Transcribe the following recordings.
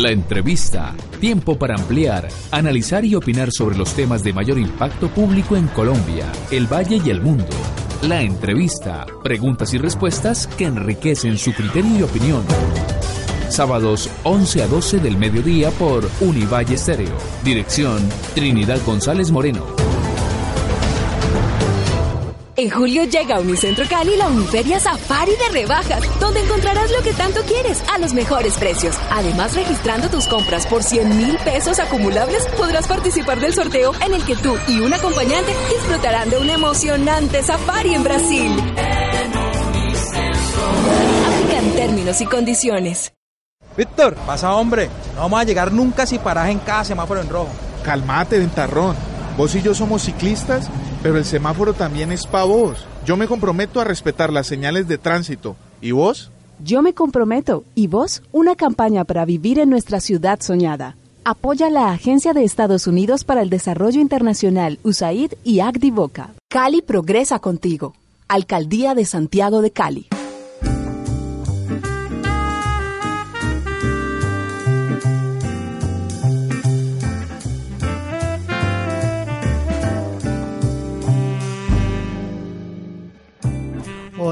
La entrevista. Tiempo para ampliar, analizar y opinar sobre los temas de mayor impacto público en Colombia, el Valle y el mundo. La entrevista. Preguntas y respuestas que enriquecen su criterio y opinión. Sábados 11 a 12 del mediodía por Univalle Estéreo. Dirección Trinidad González Moreno. En julio llega a Unicentro Cali la Uniferia Safari de rebajas, donde encontrarás lo que tanto quieres a los mejores precios. Además, registrando tus compras por 100 mil pesos acumulables, podrás participar del sorteo en el que tú y un acompañante disfrutarán de un emocionante safari en Brasil. Aplican términos y condiciones. Víctor, pasa hombre. No vamos a llegar nunca si paras en cada semáforo en rojo. Calmate, ventarrón. Vos y yo somos ciclistas, pero el semáforo también es para vos. Yo me comprometo a respetar las señales de tránsito. ¿Y vos? Yo me comprometo. ¿Y vos? Una campaña para vivir en nuestra ciudad soñada. Apoya la Agencia de Estados Unidos para el Desarrollo Internacional, USAID y ACDIVOCA. Cali progresa contigo. Alcaldía de Santiago de Cali.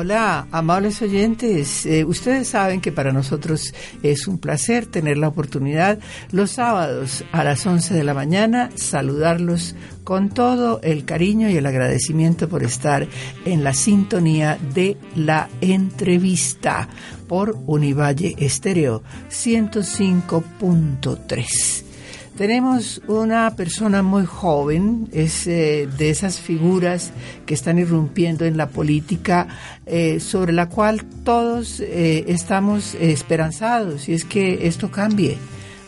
Hola, amables oyentes. Eh, ustedes saben que para nosotros es un placer tener la oportunidad los sábados a las 11 de la mañana saludarlos con todo el cariño y el agradecimiento por estar en la sintonía de la entrevista por Univalle Estéreo 105.3. Tenemos una persona muy joven, es eh, de esas figuras que están irrumpiendo en la política, eh, sobre la cual todos eh, estamos esperanzados, y es que esto cambie,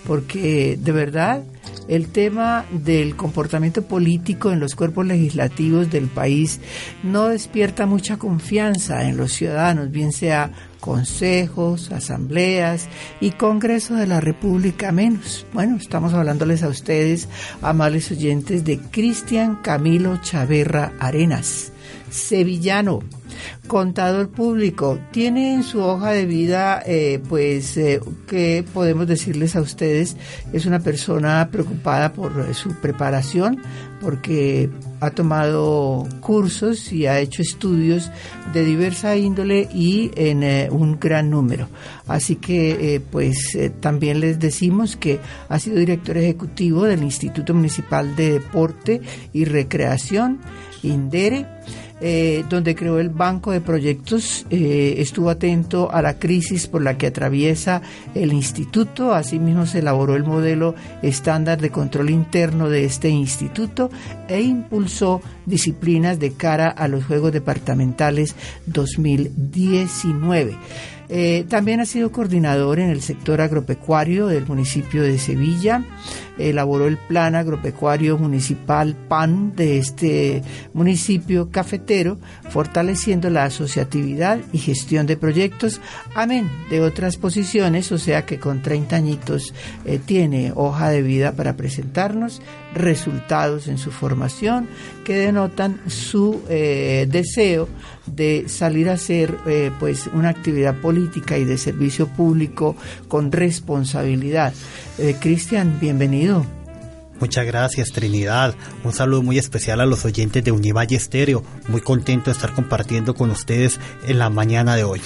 porque de verdad el tema del comportamiento político en los cuerpos legislativos del país no despierta mucha confianza en los ciudadanos, bien sea consejos, asambleas y Congreso de la República menos. Bueno, estamos hablándoles a ustedes, amables oyentes, de Cristian Camilo Chaverra Arenas, sevillano, contador público. Tiene en su hoja de vida, eh, pues, eh, que podemos decirles a ustedes, es una persona preocupada por su preparación, porque ha tomado cursos y ha hecho estudios de diversa índole y en eh, un gran número. Así que, eh, pues, eh, también les decimos que ha sido director ejecutivo del Instituto Municipal de Deporte y Recreación, INDERE, eh, donde creó el Banco de Proyectos, eh, estuvo atento a la crisis por la que atraviesa el instituto, asimismo se elaboró el modelo estándar de control interno de este instituto e impulsó disciplinas de cara a los Juegos Departamentales 2019. Eh, también ha sido coordinador en el sector agropecuario del municipio de Sevilla. Elaboró el plan agropecuario municipal PAN de este municipio cafetero, fortaleciendo la asociatividad y gestión de proyectos, amén de otras posiciones, o sea que con 30 añitos eh, tiene hoja de vida para presentarnos resultados en su formación que denotan su eh, deseo de salir a hacer eh, pues una actividad política y de servicio público con responsabilidad. Eh, Cristian, bienvenido. Muchas gracias Trinidad. Un saludo muy especial a los oyentes de Univalle Estéreo. Muy contento de estar compartiendo con ustedes en la mañana de hoy.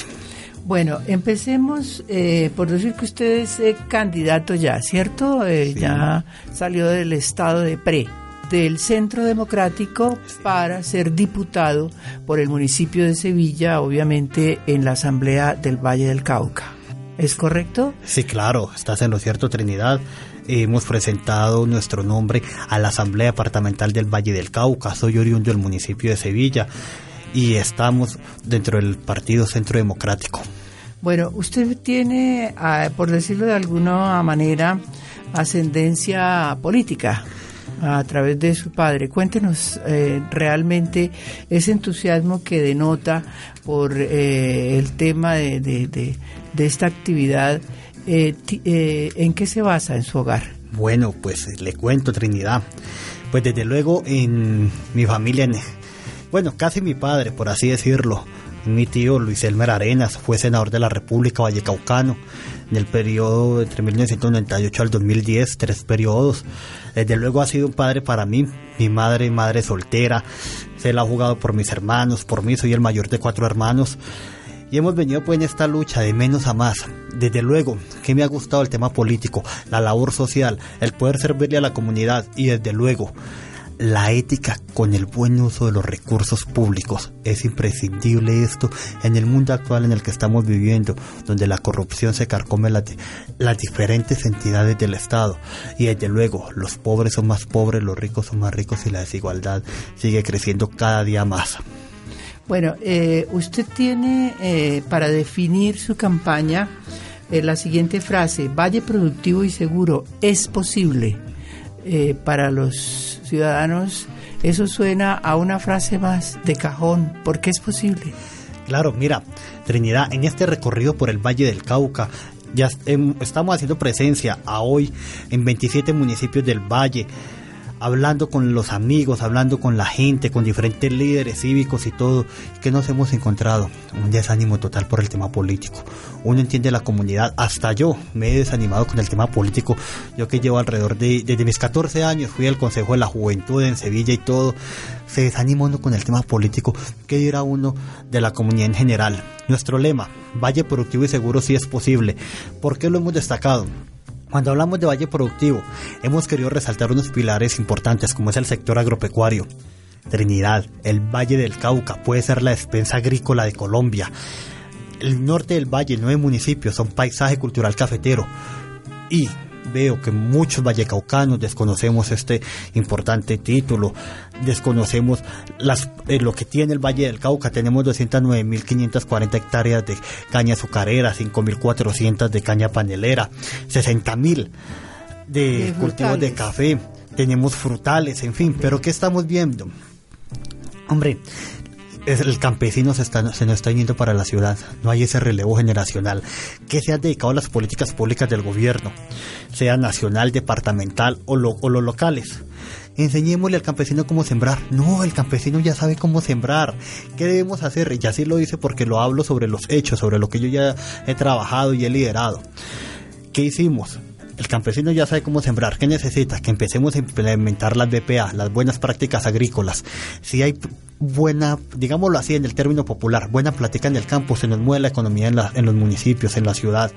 Bueno, empecemos eh, por decir que usted es candidato ya, ¿cierto? Ya salió del estado de pre del Centro Democrático para ser diputado por el municipio de Sevilla, obviamente en la Asamblea del Valle del Cauca. ¿Es correcto? Sí, claro, estás en lo cierto, Trinidad. Hemos presentado nuestro nombre a la Asamblea Departamental del Valle del Cauca. Soy oriundo del municipio de Sevilla y estamos dentro del Partido Centro Democrático. Bueno, usted tiene, ah, por decirlo de alguna manera, ascendencia política a través de su padre. Cuéntenos eh, realmente ese entusiasmo que denota por eh, el tema de, de, de, esta actividad. Eh, ¿En qué se basa en su hogar? Bueno, pues le cuento, Trinidad. Pues desde luego en mi familia, bueno, casi mi padre, por así decirlo, mi tío Luis Elmer Arenas fue senador de la República Vallecaucano en el periodo entre 1998 al 2010, tres periodos. Desde luego ha sido un padre para mí, mi madre, madre soltera. Se la ha jugado por mis hermanos, por mí, soy el mayor de cuatro hermanos. Y hemos venido pues en esta lucha de menos a más. Desde luego que me ha gustado el tema político, la labor social, el poder servirle a la comunidad y desde luego la ética con el buen uso de los recursos públicos. Es imprescindible esto en el mundo actual en el que estamos viviendo, donde la corrupción se carcome las, las diferentes entidades del Estado. Y desde luego, los pobres son más pobres, los ricos son más ricos y la desigualdad sigue creciendo cada día más. Bueno, eh, usted tiene eh, para definir su campaña eh, la siguiente frase, Valle Productivo y Seguro es posible para los ciudadanos, eso suena a una frase más de cajón, porque es posible. Claro, mira, Trinidad, en este recorrido por el Valle del Cauca, ya estamos haciendo presencia a hoy en 27 municipios del Valle hablando con los amigos, hablando con la gente, con diferentes líderes cívicos y todo, que nos hemos encontrado un desánimo total por el tema político. Uno entiende la comunidad, hasta yo me he desanimado con el tema político. Yo que llevo alrededor de, desde mis 14 años, fui al Consejo de la Juventud en Sevilla y todo, se desanima uno con el tema político. ¿Qué dirá uno de la comunidad en general? Nuestro lema, Valle Productivo y Seguro si es posible. ¿Por qué lo hemos destacado? Cuando hablamos de valle productivo, hemos querido resaltar unos pilares importantes como es el sector agropecuario. Trinidad, el Valle del Cauca puede ser la despensa agrícola de Colombia. El norte del valle, nueve municipios, son paisaje cultural cafetero. Y veo que muchos vallecaucanos desconocemos este importante título, desconocemos las, eh, lo que tiene el Valle del Cauca. Tenemos 209.540 hectáreas de caña azucarera, 5.400 de caña panelera, 60.000 de, cultivos de café, tenemos frutales, en fin, pero ¿qué estamos viendo? Hombre, el campesino se, está, se nos está yendo para la ciudad. No hay ese relevo generacional que se ha dedicado a las políticas públicas del gobierno, sea nacional, departamental o, o los locales. Enseñémosle al campesino cómo sembrar. No, el campesino ya sabe cómo sembrar. ¿Qué debemos hacer? Y así lo dice porque lo hablo sobre los hechos, sobre lo que yo ya he trabajado y he liderado. ¿Qué hicimos? El campesino ya sabe cómo sembrar. ¿Qué necesita? Que empecemos a implementar las BPA, las buenas prácticas agrícolas. Si hay buena, digámoslo así en el término popular, buena plática en el campo, se nos mueve la economía en, en los municipios, en la ciudad.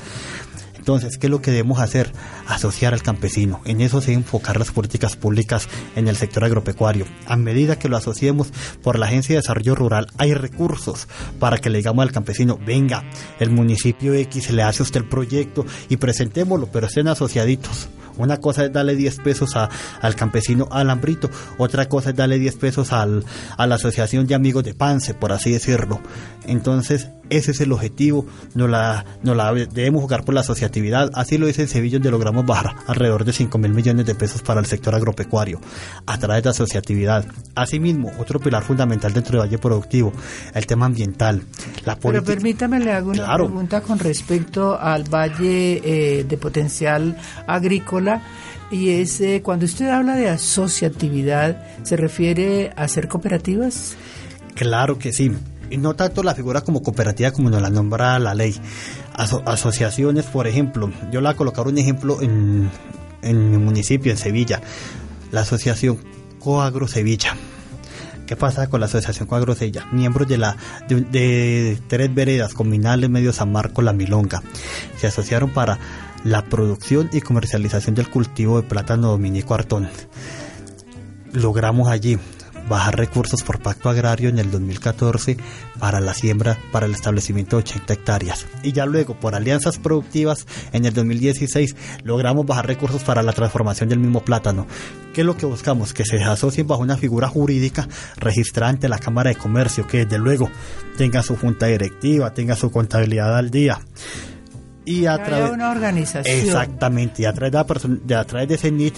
Entonces, ¿qué es lo que debemos hacer? Asociar al campesino. En eso se enfocar las políticas públicas en el sector agropecuario. A medida que lo asociemos por la Agencia de Desarrollo Rural, hay recursos para que le digamos al campesino, venga, el municipio X le hace usted el proyecto y presentémoslo, pero estén asociaditos. Una cosa es darle 10 pesos al campesino alambrito, otra cosa es darle 10 pesos al, a la asociación de amigos de Pance, por así decirlo. Entonces, ese es el objetivo, no la, no la debemos jugar por la asociatividad. Así lo dice en Sevilla, donde logramos bajar alrededor de 5 mil millones de pesos para el sector agropecuario, a través de la asociatividad. Asimismo, otro pilar fundamental dentro del Valle Productivo, el tema ambiental. La Pero permítame, le hago una pregunta con respecto al Valle eh, de Potencial Agrícola. Y es, eh, cuando usted habla de asociatividad, ¿se refiere a hacer cooperativas? Claro que sí y no tanto la figura como cooperativa como nos la nombra la ley. asociaciones, por ejemplo, yo la voy a colocar un ejemplo en, en mi municipio, en Sevilla, la asociación Coagro Sevilla. ¿Qué pasa con la asociación Coagro Sevilla? Miembros de la de, tres veredas comunales medio San Marco La Milonga se asociaron para la producción y comercialización del cultivo de plátano dominico artón. Logramos allí bajar recursos por pacto agrario en el 2014 para la siembra, para el establecimiento de 80 hectáreas. Y ya luego, por alianzas productivas, en el 2016 logramos bajar recursos para la transformación del mismo plátano. ¿Qué es lo que buscamos? Que se asocien bajo una figura jurídica registrada ante la Cámara de Comercio, que desde luego tenga su junta directiva, tenga su contabilidad al día y a través una organización. Exactamente, y a través de, de, a través de ese NIT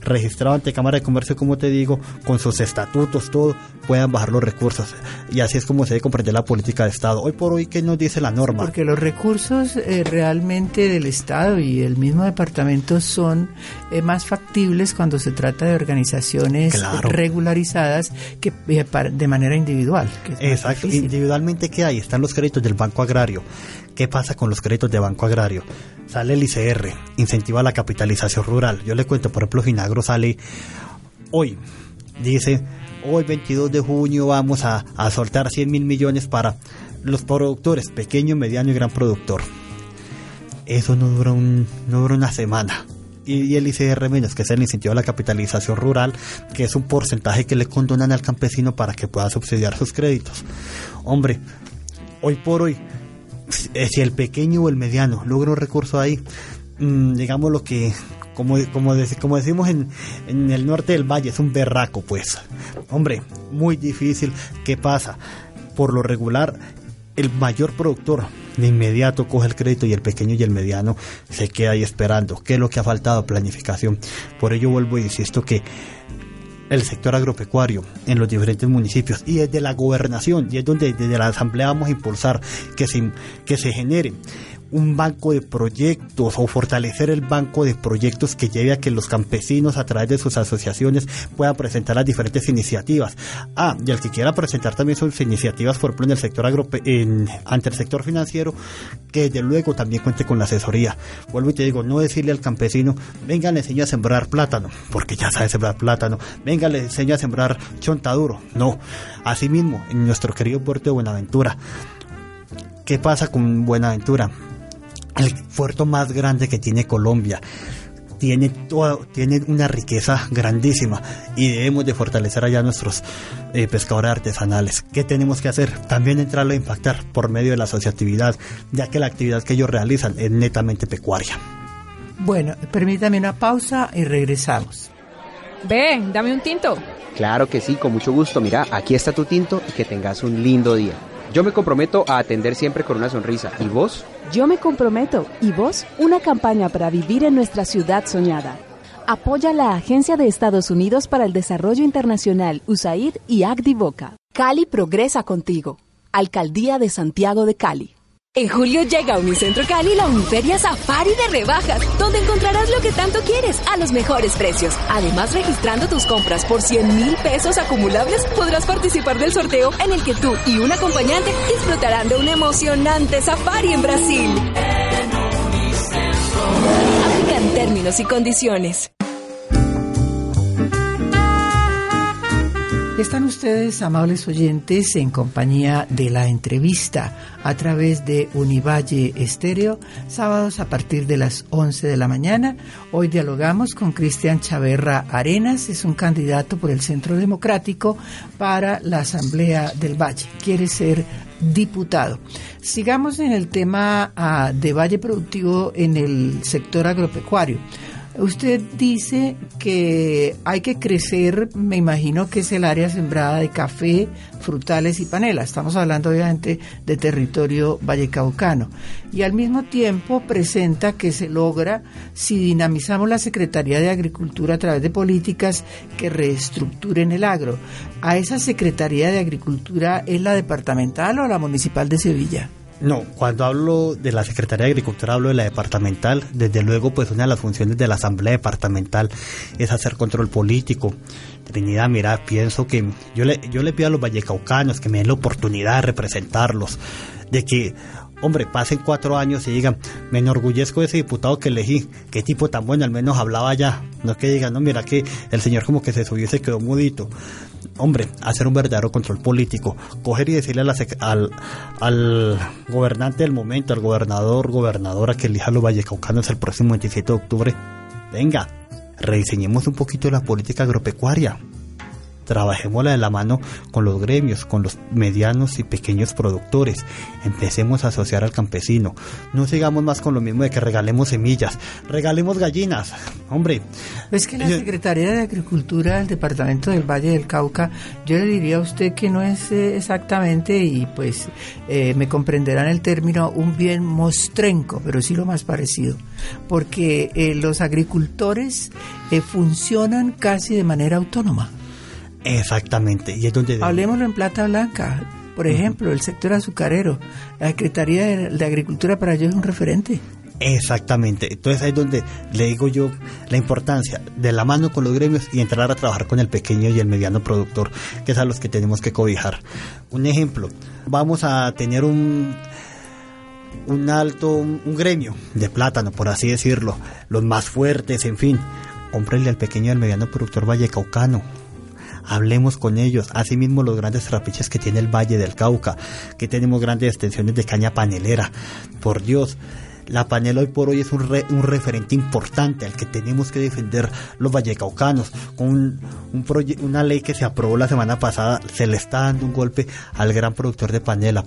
registrado ante Cámara de Comercio, como te digo, con sus estatutos, todo, puedan bajar los recursos. Y así es como se debe comprender la política de Estado. Hoy por hoy, ¿qué nos dice la norma? Porque los recursos eh, realmente del Estado y el mismo departamento son eh, más factibles cuando se trata de organizaciones regularizadas que eh, de manera individual. Exacto, individualmente, ¿qué hay? Están los créditos del Banco Agrario ¿Qué pasa con los créditos de Banco Agrario? Sale el ICR, incentiva la capitalización rural. Yo le cuento, por ejemplo, Finagro sale hoy, dice, hoy 22 de junio vamos a, soltar 100 mil millones para los productores, pequeño, mediano y gran productor. Eso no dura, un, no dura una semana. Y, el ICR menos, que es el incentivo a la capitalización rural, que es un porcentaje que le condonan al campesino para que pueda subsidiar sus créditos. Hombre, hoy por hoy, si el pequeño o el mediano logra un recurso ahí, mm, digamos lo que, como, como, como decimos en, en el norte del valle, es un berraco, pues. Hombre, muy difícil. ¿Qué pasa? Por lo regular, el mayor productor de inmediato coge el crédito y el pequeño y el mediano se queda ahí esperando. ¿Qué es lo que ha faltado? Planificación. Por ello vuelvo y insisto que el sector agropecuario en los diferentes municipios. Y desde la gobernación y es donde desde la asamblea vamos a impulsar que se, que se genere un banco de proyectos o fortalecer el banco de proyectos que lleve a que los campesinos a través de sus asociaciones puedan presentar las diferentes iniciativas. Ah, y el que quiera presentar también sus iniciativas, por ejemplo, en el sector agrope en, ante el sector financiero, que desde luego también cuente con la asesoría. Vuelvo y te digo, no decirle al campesino, venga, le enseño a sembrar plátano, porque ya sabe sembrar plátano, venga, le enseño a sembrar chontaduro. No, asimismo, en nuestro querido puerto de Buenaventura, ¿qué pasa con Buenaventura? El puerto más grande que tiene Colombia. Tiene, tiene una riqueza grandísima y debemos de fortalecer allá nuestros eh, pescadores artesanales. ¿Qué tenemos que hacer? También entrarlo a impactar por medio de la asociatividad, ya que la actividad que ellos realizan es netamente pecuaria. Bueno, permítame una pausa y regresamos. Ve, dame un tinto. Claro que sí, con mucho gusto. Mira, aquí está tu tinto y que tengas un lindo día. Yo me comprometo a atender siempre con una sonrisa. ¿Y vos? Yo me comprometo. ¿Y vos? Una campaña para vivir en nuestra ciudad soñada. Apoya la Agencia de Estados Unidos para el Desarrollo Internacional, USAID y ACDIVOCA. Cali progresa contigo. Alcaldía de Santiago de Cali. En julio llega a Unicentro Cali la Uniferia Safari de rebajas, donde encontrarás lo que tanto quieres a los mejores precios. Además, registrando tus compras por 100 mil pesos acumulables, podrás participar del sorteo en el que tú y un acompañante disfrutarán de un emocionante safari en Brasil. Aplican términos y condiciones. Están ustedes, amables oyentes, en compañía de la entrevista a través de Univalle Estéreo, sábados a partir de las 11 de la mañana. Hoy dialogamos con Cristian Chaverra Arenas, es un candidato por el Centro Democrático para la Asamblea del Valle. Quiere ser diputado. Sigamos en el tema ah, de Valle Productivo en el sector agropecuario. Usted dice que hay que crecer, me imagino que es el área sembrada de café, frutales y panela. Estamos hablando obviamente de territorio vallecaucano. Y al mismo tiempo presenta que se logra si dinamizamos la Secretaría de Agricultura a través de políticas que reestructuren el agro. ¿A esa Secretaría de Agricultura es la departamental o la municipal de Sevilla? No, cuando hablo de la Secretaría de Agricultura hablo de la departamental. Desde luego, pues una de las funciones de la Asamblea Departamental es hacer control político. Trinidad, mira, pienso que yo le, yo le pido a los vallecaucanos que me den la oportunidad de representarlos, de que hombre, pasen cuatro años y digan, me enorgullezco de ese diputado que elegí, qué tipo tan bueno, al menos hablaba ya. No es que digan, no, mira que el señor como que se subió y se quedó mudito. Hombre, hacer un verdadero control político, coger y decirle al, al gobernante del momento, al gobernador, gobernadora que elija a los vallecaucanos el próximo 27 de octubre, venga, rediseñemos un poquito la política agropecuaria trabajémosla de la mano con los gremios, con los medianos y pequeños productores. Empecemos a asociar al campesino. No sigamos más con lo mismo de que regalemos semillas, regalemos gallinas. Hombre. Es que la Secretaría de Agricultura del Departamento del Valle del Cauca, yo le diría a usted que no es eh, exactamente, y pues eh, me comprenderán el término, un bien mostrenco, pero sí lo más parecido. Porque eh, los agricultores funcionan casi de manera autónoma. Exactamente, y es donde... Hablemoslo en plata blanca. Por ejemplo, el sector azucarero. La Secretaría de, Agricultura para ellos es un referente. Exactamente. Entonces ahí es donde le digo yo la importancia de la mano con los gremios y entrar a trabajar con el pequeño y el mediano productor, que es a los que tenemos que cobijar. Un ejemplo, vamos a tener un un alto, un, gremio de plátano, por así decirlo, los más fuertes, en fin. Cómprenle al pequeño y al mediano productor vallecaucano hablemos con ellos. Asimismo, los grandes trapiches que tiene el Valle del Cauca, que tenemos grandes extensiones de caña panelera. Por Dios, la panela hoy por hoy es un, un referente importante al que tenemos que defender los vallecaucanos. Con un, una ley que se aprobó la semana pasada, se le está dando un golpe al gran productor de panela.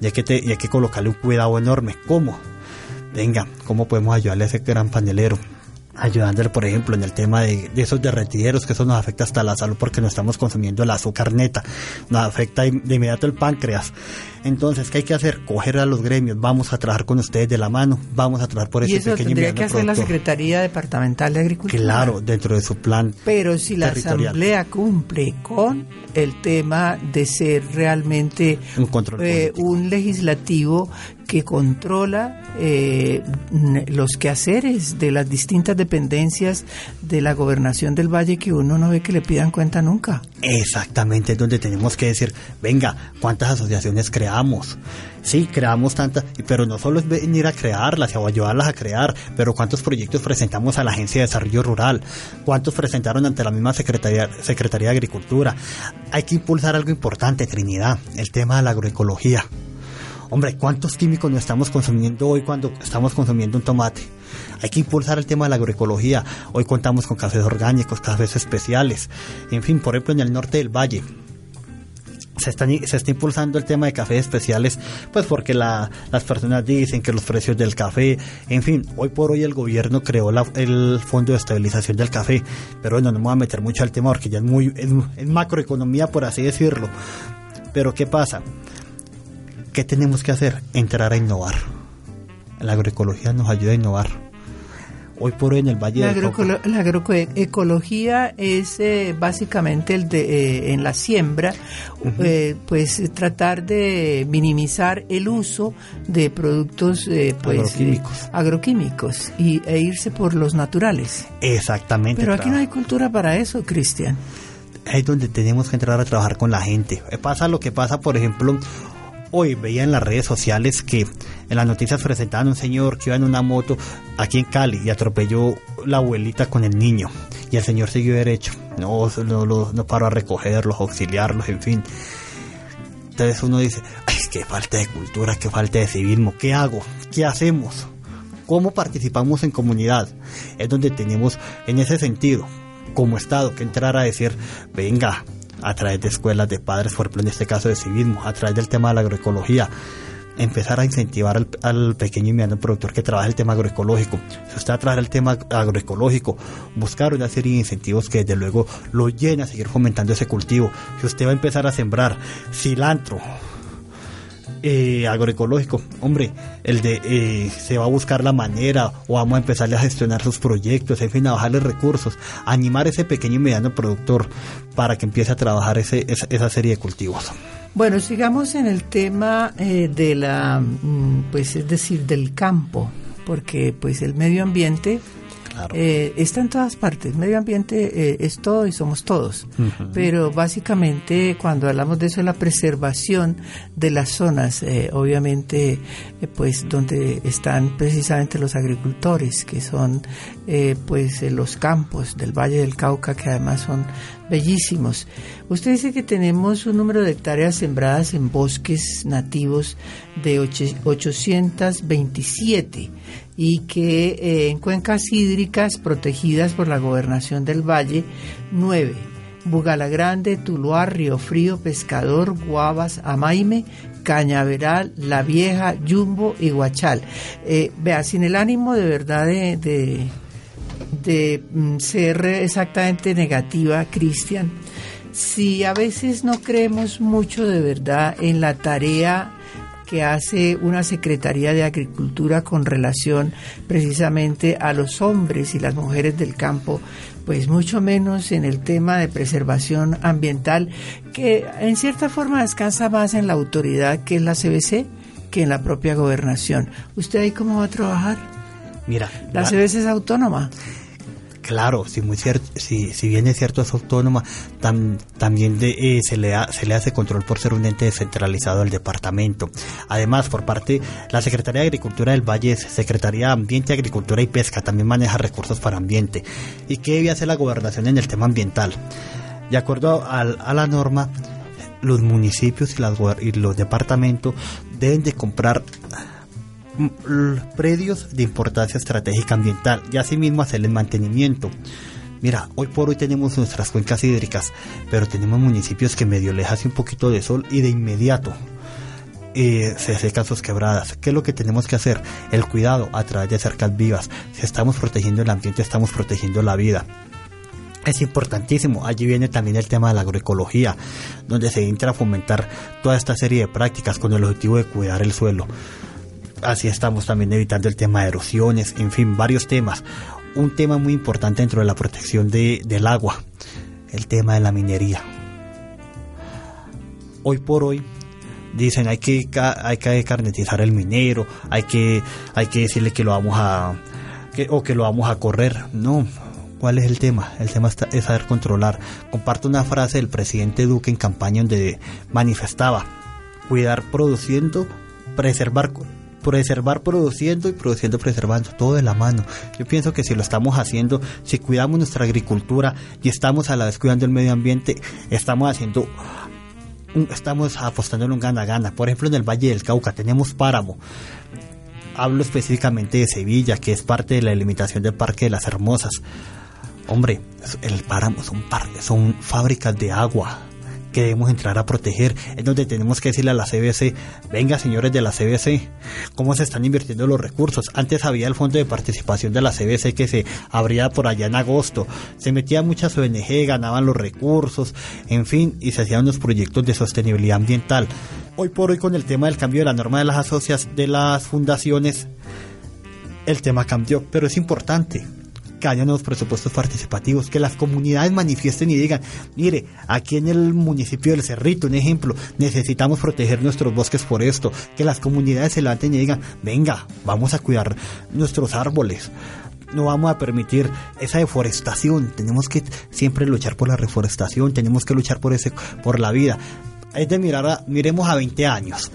Y hay que, y hay que colocarle un cuidado enorme. ¿Cómo? Venga, ¿cómo podemos ayudarle a ese gran panelero? Ayudándole, por ejemplo, en el tema de, esos derretideros, que eso nos afecta hasta la salud porque no estamos consumiendo el azúcar neta, nos afecta de inmediato el páncreas. Entonces, ¿qué hay que hacer? Coger a los gremios, vamos a trabajar con ustedes de la mano, vamos a trabajar por ese ¿Y eso tendría que hacer la Secretaría Departamental de Agricultura. Claro, dentro de su plan. Pero si la Asamblea cumple con el tema de ser realmente un, control eh, un legislativo que controla eh, los quehaceres de las distintas dependencias de la gobernación del valle que uno no ve que le pidan cuenta nunca. Exactamente, es donde tenemos que decir, venga, ¿cuántas asociaciones creamos? Sí, creamos tantas, pero no solo es venir a crearlas o ayudarlas a crear, pero ¿cuántos proyectos presentamos a la Agencia de Desarrollo Rural? ¿Cuántos presentaron ante la misma Secretaría, Secretaría de Agricultura? Hay que impulsar algo importante, Trinidad, el tema de la agroecología. Hombre, ¿cuántos químicos no estamos consumiendo hoy cuando estamos consumiendo un tomate? Hay que impulsar el tema de la agroecología. Hoy contamos con cafés orgánicos, cafés especiales. En fin, por ejemplo, en el norte del valle, se, se está impulsando el tema de cafés especiales, pues porque las personas dicen que los precios del café, en fin, hoy por hoy el gobierno creó el Fondo de Estabilización del Café, pero bueno, no me voy a meter mucho al tema porque ya es muy es macroeconomía, por así decirlo. Pero ¿qué pasa? ¿Qué tenemos que hacer? Entrar a innovar. La agroecología nos ayuda a innovar. Hoy por hoy en el Valle la La agroecología es eh, básicamente el de, eh, en la siembra, eh, pues tratar de minimizar el uso de productos pues, agroquímicos. agroquímicos y, e irse por los naturales. Exactamente. Pero aquí no hay cultura para eso, Cristian. Es donde tenemos que entrar a trabajar con la gente. Pasa lo que pasa, por ejemplo, Hoy veía en las redes sociales que en las noticias presentaban un señor que iba en una moto aquí en Cali y atropelló la abuelita con el niño. Y el señor siguió derecho. No, no, no paró a recogerlos, auxiliarlos, en fin. Entonces uno dice, ay, qué falta de cultura, qué falta de civismo. ¿Qué hago? ¿Qué hacemos? ¿Cómo participamos en comunidad? Es donde tenemos, en ese sentido, como Estado, que entrar a decir, venga, a través de escuelas de padres, por ejemplo en este caso de civismo, a través del tema de la agroecología, empezar a incentivar al, pequeño y mediano productor que trabaja el tema agroecológico. Si usted trae el tema agroecológico, buscar una serie de incentivos que desde luego lo llene a seguir fomentando ese cultivo. Si usted va a empezar a sembrar cilantro, eh, agroecológico, hombre, el de eh, se va a buscar la manera o vamos a empezarle a gestionar sus proyectos, en fin, a bajarle recursos, animar ese pequeño y mediano productor para que empiece a trabajar ese, esa, serie de cultivos. Bueno, sigamos en el tema eh, de la, mm, pues es decir, del campo, porque pues el medio ambiente eh, está en todas partes. Medio ambiente eh, es todo y somos todos. Pero básicamente cuando hablamos de eso, es la preservación de las zonas, eh, obviamente, pues donde están precisamente los agricultores, que son pues los campos del Valle del Cauca, que además son bellísimos. Usted dice que tenemos un número de hectáreas sembradas en bosques nativos de 827 y que eh, en cuencas hídricas protegidas por la gobernación del valle, nueve. Bugala Grande, Tuluá, Río Frío, Pescador, Guavas, Amaime, Cañaveral, La Vieja, Yumbo y Guachal. Eh, vea, sin el ánimo de verdad de, de, de mm, ser exactamente negativa, Cristian, si a veces no creemos mucho de verdad en la tarea que hace una Secretaría de Agricultura con relación precisamente a los hombres y las mujeres del campo, pues mucho menos en el tema de preservación ambiental, que en cierta forma descansa más en la autoridad que es la CBC que en la propia gobernación. ¿Usted ahí cómo va a trabajar? Mira, la CBC es autónoma. Claro, si, muy cierto, si, si bien es cierto es autónoma, también eh, se, le se le hace control por ser un ente descentralizado del departamento. Además, por parte la Secretaría de Agricultura del Valle, Secretaría de Ambiente, Agricultura y Pesca, también maneja recursos para ambiente. ¿Y qué debe hacer la gobernación en el tema ambiental? De acuerdo a, la norma, los municipios y, y los departamentos deben de comprar predios de importancia estratégica ambiental y asimismo hacer el mantenimiento. Mira, hoy por hoy tenemos nuestras cuencas hídricas, pero tenemos municipios que medio le hace un poquito de sol y de inmediato eh, se secan sus quebradas. ¿Qué es lo que tenemos que hacer? El cuidado a través de cercas vivas. Si estamos protegiendo el ambiente, estamos protegiendo la vida. Es importantísimo. Allí viene también el tema de la agroecología, donde se entra a fomentar toda esta serie de prácticas con el objetivo de cuidar el suelo así estamos también evitando el tema de erosiones, en fin, varios temas. Un tema muy importante dentro de la protección del agua, el tema de la minería. Hoy por hoy dicen hay que hay que carnetizar el minero, hay que hay que decirle que lo vamos a o que lo vamos a correr. No, ¿cuál es el tema? El tema es saber controlar. Comparto una frase del presidente Duque en campaña donde manifestaba cuidar produciendo, preservar preservar produciendo y produciendo preservando, todo de la mano. Yo pienso que si lo estamos haciendo, si cuidamos nuestra agricultura y estamos a la vez cuidando el medio ambiente, estamos haciendo estamos apostando en un gana-gana. Por ejemplo, en el Valle del Cauca tenemos páramo. Hablo específicamente de Sevilla, que es parte de la delimitación del Parque de las Hermosas. Hombre, el páramo son, son fábricas de agua, que debemos entrar a proteger, es donde tenemos que decirle a la CBC, venga señores de la CBC, cómo se están invirtiendo los recursos. Antes había el fondo de participación de la CBC que se abría por allá en agosto, se metía muchas ONG, ganaban los recursos, en fin, y se hacían unos proyectos de sostenibilidad ambiental. Hoy por hoy con el tema del cambio de la norma de las asocias de las fundaciones, el tema cambió, pero es importante que haya nuevos presupuestos participativos, que las comunidades manifiesten y digan, mire, aquí en el municipio del Cerrito, un ejemplo, necesitamos proteger nuestros bosques por esto, que las comunidades se levanten y digan, venga, vamos a cuidar nuestros árboles no vamos a permitir esa deforestación. Tenemos que siempre luchar por la reforestación, tenemos que luchar por ese, por la vida. Es de mirar a, miremos a 20 años.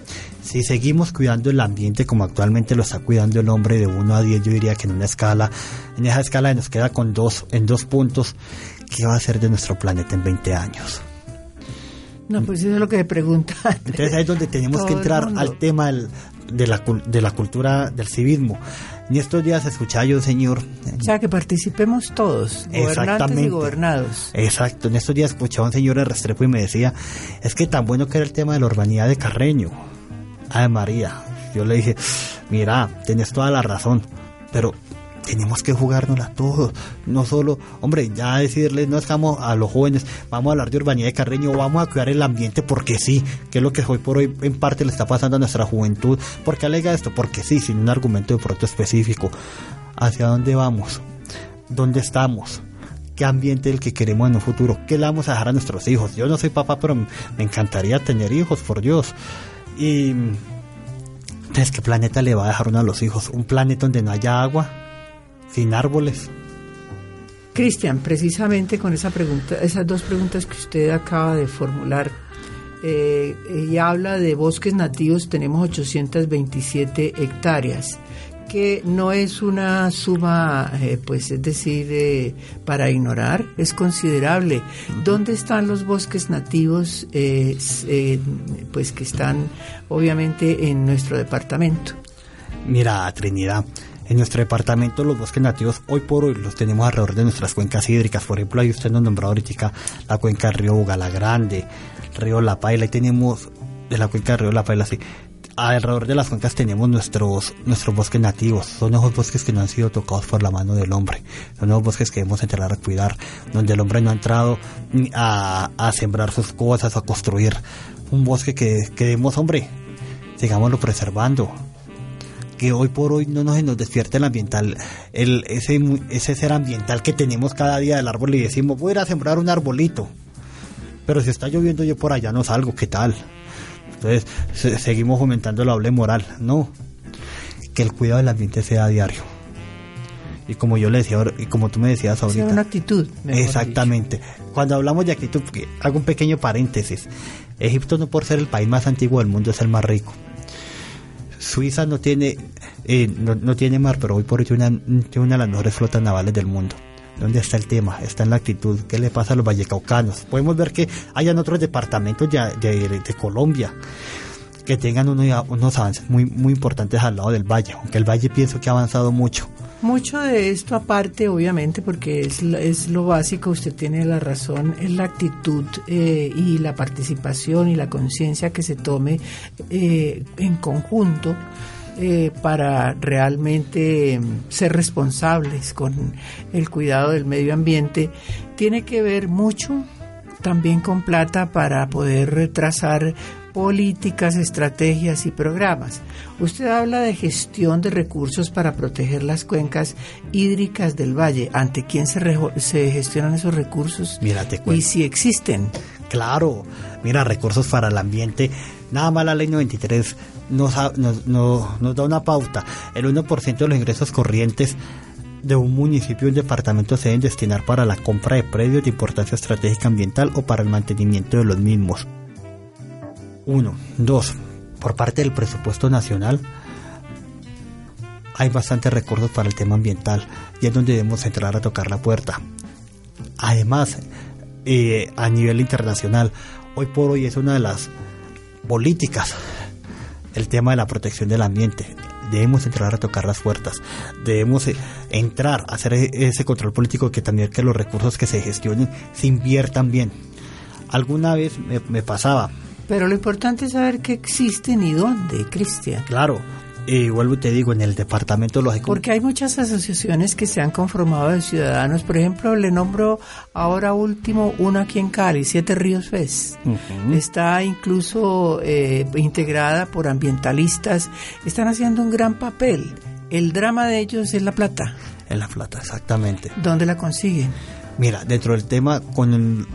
Si seguimos cuidando el ambiente como actualmente lo está cuidando el hombre de 1 a 10, yo diría que en una escala, en esa escala nos queda con dos, en dos puntos, ¿qué va a ser de nuestro planeta en 20 años? No, pues eso es lo que me preguntan. Entonces ahí es donde tenemos que entrar al tema de, la, de la cultura del civismo. En estos días escuchaba yo, señor. O sea, que participemos todos, gobernantes y gobernados. Exacto. En estos días escuchaba un señor de Restrepo y me decía: Es que tan bueno que era el tema de la urbanidad de Carreño. Ay María, yo le dije, mira, tienes toda la razón, pero tenemos que jugárnosla todos, no solo, hombre, ya decirles, no estamos a los jóvenes, vamos a hablar de urbanidad de Carreño, vamos a cuidar el ambiente porque sí, que es lo que hoy por hoy en parte le está pasando a nuestra juventud, ¿por qué alega esto? Porque sí, sin un argumento de pronto específico. ¿Hacia dónde vamos? ¿Dónde estamos? qué ambiente es el que queremos en un futuro, qué le vamos a dejar a nuestros hijos. Yo no soy papá, pero me encantaría tener hijos, por Dios. Y entonces, ¿qué planeta le va a dejar uno a los hijos? ¿Un planeta donde no haya agua? ¿Sin árboles? Cristian, precisamente con esa pregunta, esas dos preguntas que usted acaba de formular, eh, ella habla de bosques nativos, tenemos 827 hectáreas que no es una suma, eh, pues es decir, eh, para ignorar, es considerable. ¿Dónde están los bosques nativos, eh, pues que están obviamente en nuestro departamento? Mira, Trinidad, En nuestro departamento los bosques nativos hoy por hoy los tenemos alrededor de nuestras cuencas hídricas. Por ejemplo, ahí usted nos nombró ahorita la cuenca del río Bugala Grande, río La Paila, y tenemos de la cuenca del río La Paila, sí. Alrededor de las cuencas tenemos nuestros, nuestros bosques nativos. Son esos bosques que no han sido tocados por la mano del hombre. Son esos bosques que debemos entrar a cuidar, donde el hombre no ha entrado a, sembrar sus cosas, a construir un bosque que, que debemos, hombre, sigámoslo preservando que hoy por hoy no nos, nos despierte el ambiental, el, ese, ese ser ambiental que tenemos cada día del árbol y decimos, voy a ir a sembrar un arbolito. Pero si está lloviendo yo por allá no salgo, ¿qué tal? Entonces seguimos fomentando la doble moral. No, que el cuidado del ambiente sea diario. Y como yo le decía, y como tú me decías ahorita. Sea una actitud. Exactamente. Cuando hablamos de actitud, hago un pequeño paréntesis. Egipto no por ser el país más antiguo del mundo es el más rico. Suiza no tiene, eh, no, tiene mar, pero hoy por hoy tiene una, una de las mejores flotas navales del mundo. ¿Dónde está el tema? Está en la actitud. ¿Qué le pasa a los vallecaucanos? Podemos ver que hayan otros departamentos de, de, Colombia que tengan unos avances muy, muy importantes al lado del valle, aunque el valle pienso que ha avanzado mucho. Mucho de esto aparte, obviamente, porque es, es lo básico, usted tiene la razón, es la actitud eh, y la participación y la conciencia que se tome eh, en conjunto eh, para realmente mm, ser responsables con el cuidado del medio ambiente, tiene que ver mucho también con plata para poder retrasar políticas, estrategias y programas. Usted habla de gestión de recursos para proteger las cuencas hídricas del valle. ¿Ante quién se, se gestionan esos recursos? Mira, te Y si existen. Claro, mira, recursos para el ambiente. Nada más la ley 93 nos, da una pauta. El 1% de los ingresos corrientes de un municipio o un departamento se deben destinar para la compra de predios de importancia estratégica ambiental o para el mantenimiento de los mismos. Uno. Dos. Por parte del presupuesto nacional hay bastantes recursos para el tema ambiental y es donde debemos entrar a tocar la puerta. Además, eh, a nivel internacional, hoy por hoy es una de las políticas el tema de la protección del ambiente. Debemos entrar a tocar las puertas, debemos eh, entrar a hacer e-, ese control político que también que los recursos que se gestionen se inviertan bien. Alguna vez me, pasaba. Pero lo importante es saber qué existen y dónde, Cristian. Claro, y vuelvo y te digo, en el departamento lógico. Porque hay muchas asociaciones que se han conformado de ciudadanos. Por ejemplo, le nombro ahora último una aquí en Cali, Siete Ríos Fest. Está incluso eh, integrada por ambientalistas. Están haciendo un gran papel. El drama de ellos es la plata. En la plata, exactamente. ¿Dónde la consiguen? Mira, dentro del tema con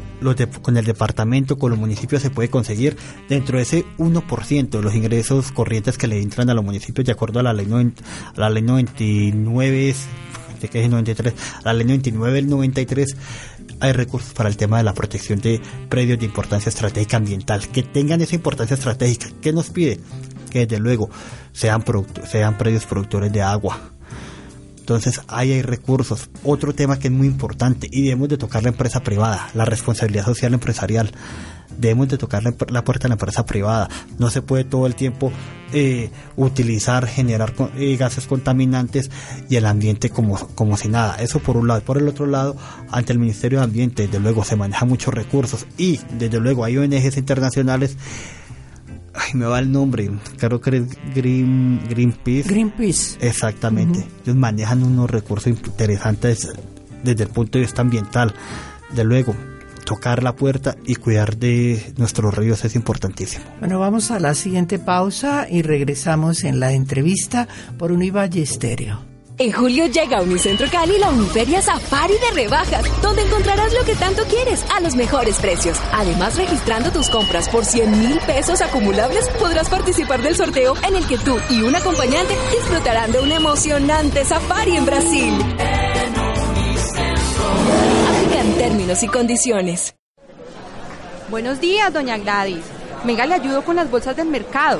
con el departamento, con los municipios se puede conseguir dentro de ese 1% de los ingresos corrientes que le entran a los municipios de acuerdo a la ley, a la ley 99, de que es 93, a la ley 99 del 93 hay recursos para el tema de la protección de predios de importancia estratégica ambiental, que tengan esa importancia estratégica. ¿Qué nos pide? Que desde luego sean, sean predios productores de agua, entonces ahí hay recursos. Otro tema que es muy importante y debemos de tocar la empresa privada, la responsabilidad social empresarial. Debemos de tocar la puerta a la empresa privada. No se puede todo el tiempo eh, utilizar, generar eh, gases contaminantes y el ambiente como, como si nada. Eso por un lado. Por el otro lado, ante el Ministerio de Ambiente, desde luego se manejan muchos recursos y desde luego hay ONGs internacionales Ay, me va el nombre. Creo que es Green, Greenpeace. Greenpeace. Exactamente. Ellos manejan unos recursos interesantes desde el punto de vista ambiental. De luego, tocar la puerta y cuidar de nuestros ríos es importantísimo. Bueno, vamos a la siguiente pausa y regresamos en la entrevista por Univalle Estéreo. En julio llega a Unicentro Cali la Uniferia Safari de rebajas, donde encontrarás lo que tanto quieres a los mejores precios. Además, registrando tus compras por 100 mil pesos acumulables, podrás participar del sorteo en el que tú y un acompañante disfrutarán de un emocionante safari en Brasil. Aplican términos y condiciones. Buenos días, doña Gladys. Venga, le ayudo con las bolsas del mercado.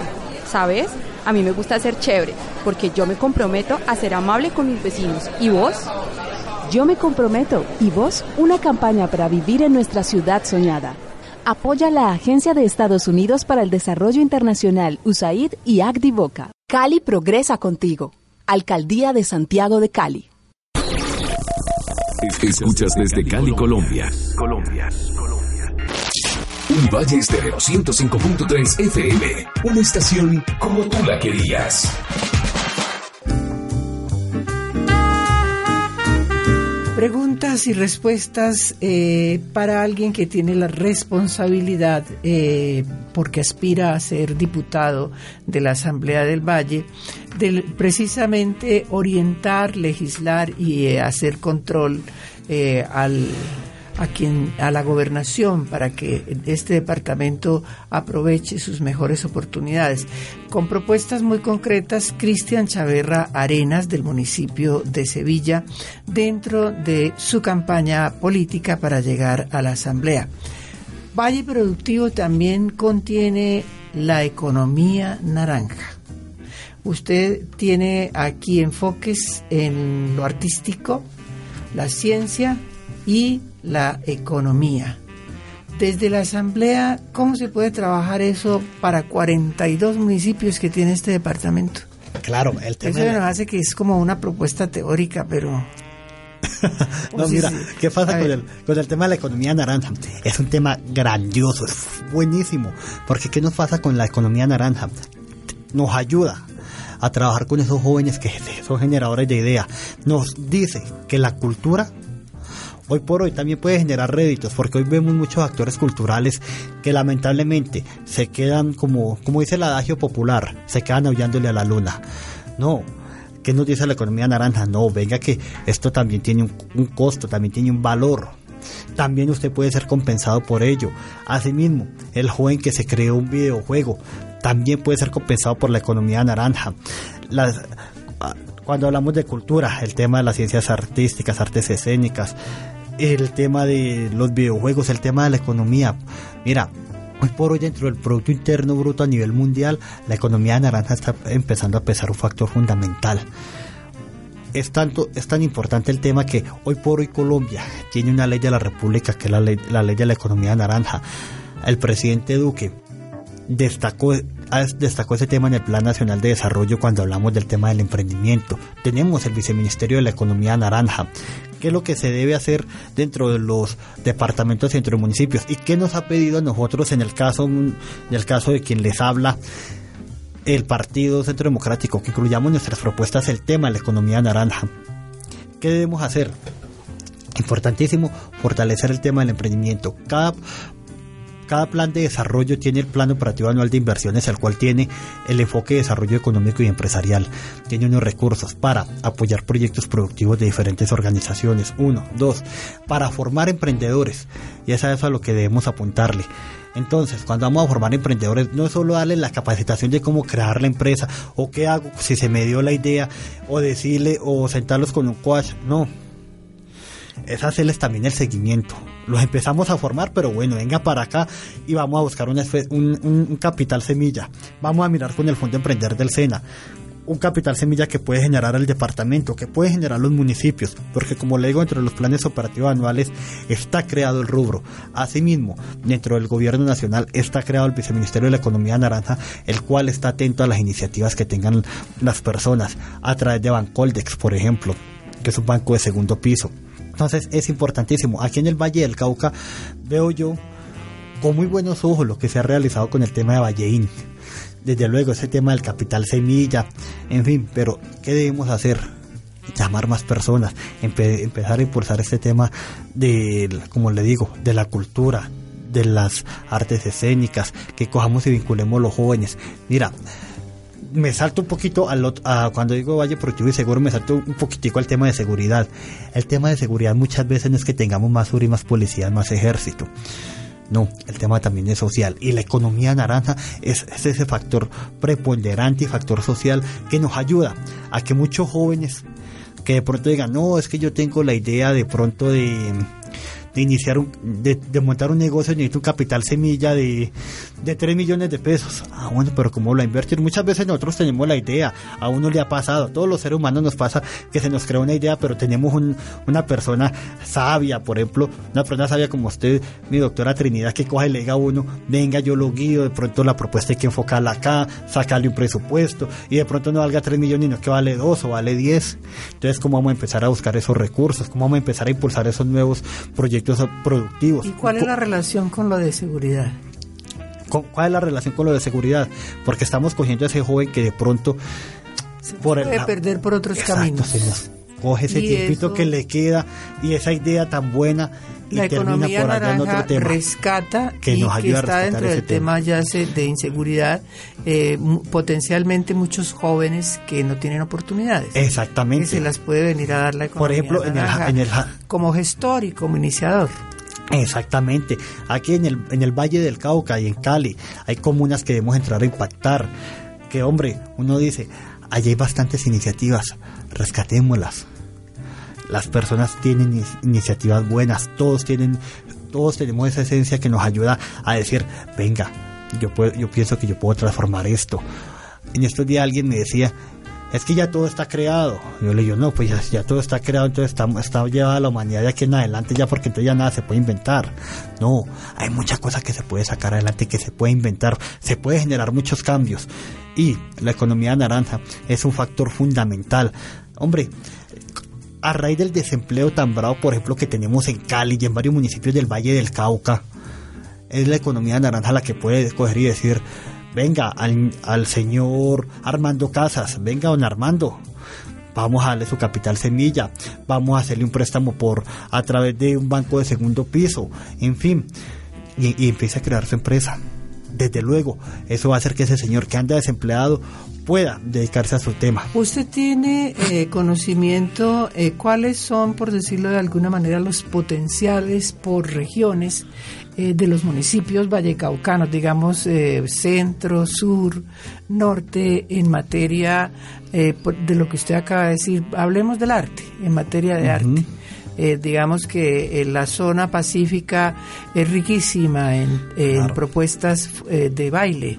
¿Sabes? A mí me gusta ser chévere, porque yo me comprometo a ser amable con mis vecinos. ¿Y vos? Yo me comprometo. ¿Y vos? Una campaña para vivir en nuestra ciudad soñada. Apoya la Agencia de Estados Unidos para el Desarrollo Internacional, USAID y ACDIVOCA. Cali progresa contigo. Alcaldía de Santiago de Cali. Escuchas desde Cali, Colombia. Colombia. Univalle Estéreo 105.3 FM. Una estación como tú la querías. Preguntas y respuestas eh, para alguien que tiene la responsabilidad, eh, porque aspira a ser diputado de la Asamblea del Valle, de precisamente orientar, legislar y eh, hacer control al a quien a la gobernación para que este departamento aproveche sus mejores oportunidades. Con propuestas muy concretas, Cristian Chaverra Arenas del municipio de Sevilla dentro de su campaña política para llegar a la asamblea. Valle Productivo también contiene la economía naranja. Usted tiene aquí enfoques en lo artístico, la ciencia y la economía. Desde la Asamblea, ¿cómo se puede trabajar eso para 42 municipios que tiene este departamento? Claro, el tema... Eso nos hace que es como una propuesta teórica, pero... no, mira, ¿qué pasa con el, con el, tema de la economía naranja? Es un tema grandioso, es buenísimo, porque ¿qué nos pasa con la economía naranja? Nos ayuda a trabajar con esos jóvenes que son generadores de ideas. Nos dice que la cultura hoy por hoy también puede generar réditos, porque hoy vemos muchos actores culturales que lamentablemente se quedan como, como dice el adagio popular, se quedan aullándole a la luna. No, ¿qué nos dice la economía naranja? No, venga que esto también tiene un, costo, también tiene un valor. También usted puede ser compensado por ello. Asimismo, el joven que se creó un videojuego también puede ser compensado por la economía naranja. Las, cuando hablamos de cultura, el tema de las ciencias artísticas, artes escénicas, el tema de los videojuegos, el tema de la economía. Mira, hoy por hoy dentro del Producto Interno Bruto a nivel mundial, la economía naranja está empezando a pesar un factor fundamental. Es, tanto, es tan importante el tema que hoy por hoy Colombia tiene una ley de la República que es la ley, la ley de la economía naranja. El presidente Duque destacó, destacó ese tema en el Plan Nacional de Desarrollo cuando hablamos del tema del emprendimiento. Tenemos el Viceministerio de la Economía Naranja, qué es lo que se debe hacer dentro de los departamentos y entre municipios y qué nos ha pedido a nosotros en el caso, en el caso de quien les habla el Partido Centro Democrático, que incluyamos nuestras propuestas el tema de la economía naranja. ¿Qué debemos hacer? Importantísimo fortalecer el tema del emprendimiento. Cada cada plan de desarrollo tiene el plan operativo anual de inversiones, el cual tiene el enfoque de desarrollo económico y empresarial. Tiene unos recursos para apoyar proyectos productivos de diferentes organizaciones. Uno, dos, para formar emprendedores. Y es a eso a lo que debemos apuntarle. Entonces, cuando vamos a formar emprendedores, no es solo darle la capacitación de cómo crear la empresa o qué hago si se me dio la idea o decirle o sentarlos con un coach. No, es hacerles también el seguimiento. Los empezamos a formar, pero bueno, venga para acá y vamos a buscar un, un, capital semilla. Vamos a mirar con el Fondo Emprender del SENA un capital semilla que puede generar el departamento, que puede generar los municipios, porque como le digo, entre los planes operativos anuales está creado el rubro. Asimismo, dentro del gobierno nacional está creado el viceministerio de la Economía Naranja, el cual está atento a las iniciativas que tengan las personas a través de Bancoldex, por ejemplo, que es un banco de segundo piso. Entonces es importantísimo. Aquí en el Valle del Cauca veo yo con muy buenos ojos lo que se ha realizado con el tema de Valleín. Desde luego ese tema del capital semilla, en fin, pero ¿qué debemos hacer? llamar más personas, empezar a impulsar este tema de, como le digo, de la cultura, de las artes escénicas, que cojamos y vinculemos los jóvenes. Mira, me salto un poquito a, cuando digo Valle Productivo y Seguro, me salto un poquitico al tema de seguridad. El tema de seguridad muchas veces no es que tengamos más sur y más policías, más ejército. No, el tema también es social. Y la economía naranja es, es, ese factor preponderante y factor social que nos ayuda a que muchos jóvenes que de pronto digan, no, es que yo tengo la idea de pronto de de iniciar un, de, de montar un negocio necesito un capital semilla de, de 3 millones de pesos. Ah, bueno, pero ¿cómo lo invertir? Muchas veces nosotros tenemos la idea, a uno le ha pasado, a todos los seres humanos nos pasa que se nos crea una idea, pero tenemos un, una persona sabia, por ejemplo, una persona sabia como usted, mi doctora Trinidad, que coge y le diga a uno, venga, yo lo guío, de pronto la propuesta hay que enfocarla acá, sacarle un presupuesto, y de pronto no valga 3 millones, sino que vale 2 o vale 10. Entonces, ¿cómo vamos a empezar a buscar esos recursos? ¿Cómo vamos a empezar a impulsar esos nuevos proyectos productivos? ¿Y cuál es la relación con lo de seguridad? ¿Cuál es la relación con lo de seguridad? Porque estamos cogiendo a ese joven que de pronto... Se puede perder por otros Exacto, caminos. se nos coge ese tiempito eso- que le queda y esa idea tan buena y la termina economía por allá en naranja otro tema. rescata Que y nos que ayuda a está rescatar dentro del tema ya de inseguridad eh, potencialmente muchos jóvenes que no tienen oportunidades Exactamente. que se las puede venir a dar la economía Por ejemplo, en el, naranja en el como gestor y como iniciador Exactamente. Aquí en el, en el Valle del Cauca y en Cali hay comunas que debemos entrar a impactar. Que hombre, uno dice, allí hay bastantes iniciativas, rescatémoslas. Las personas tienen iniciativas buenas, todos tienen, todos tenemos esa esencia que nos ayuda a decir, venga, yo puedo, yo pienso que yo puedo transformar esto. En estos días alguien me decía, es que ya todo está creado. Yo le digo, no, pues ya, ya todo está creado, entonces está, está llevada la humanidad de aquí en adelante ya porque entonces ya nada se puede inventar. No, hay muchas cosas que se puede sacar adelante, que se puede inventar, se puede generar muchos cambios. Y la economía naranja es un factor fundamental. Hombre, a raíz del desempleo tan bravo, por ejemplo, que tenemos en Cali y en varios municipios del Valle del Cauca, es la economía naranja la que puede coger y decir, venga, al, señor Armando Casas, venga, don Armando, vamos a darle su capital semilla, vamos a hacerle un préstamo por a través de un banco de segundo piso, en fin, y, y empieza a crear su empresa. Desde luego, eso va a hacer que ese señor que anda desempleado pueda dedicarse a su tema. ¿Usted tiene eh, conocimiento eh, cuáles son, por decirlo de alguna manera, los potenciales por regiones eh, de los municipios vallecaucanos, digamos eh, centro, sur, norte, en materia eh, de lo que usted acaba de decir? Hablemos del arte, en materia de arte. Eh, digamos que eh, la zona pacífica es riquísima en, en Claro. propuestas eh, de baile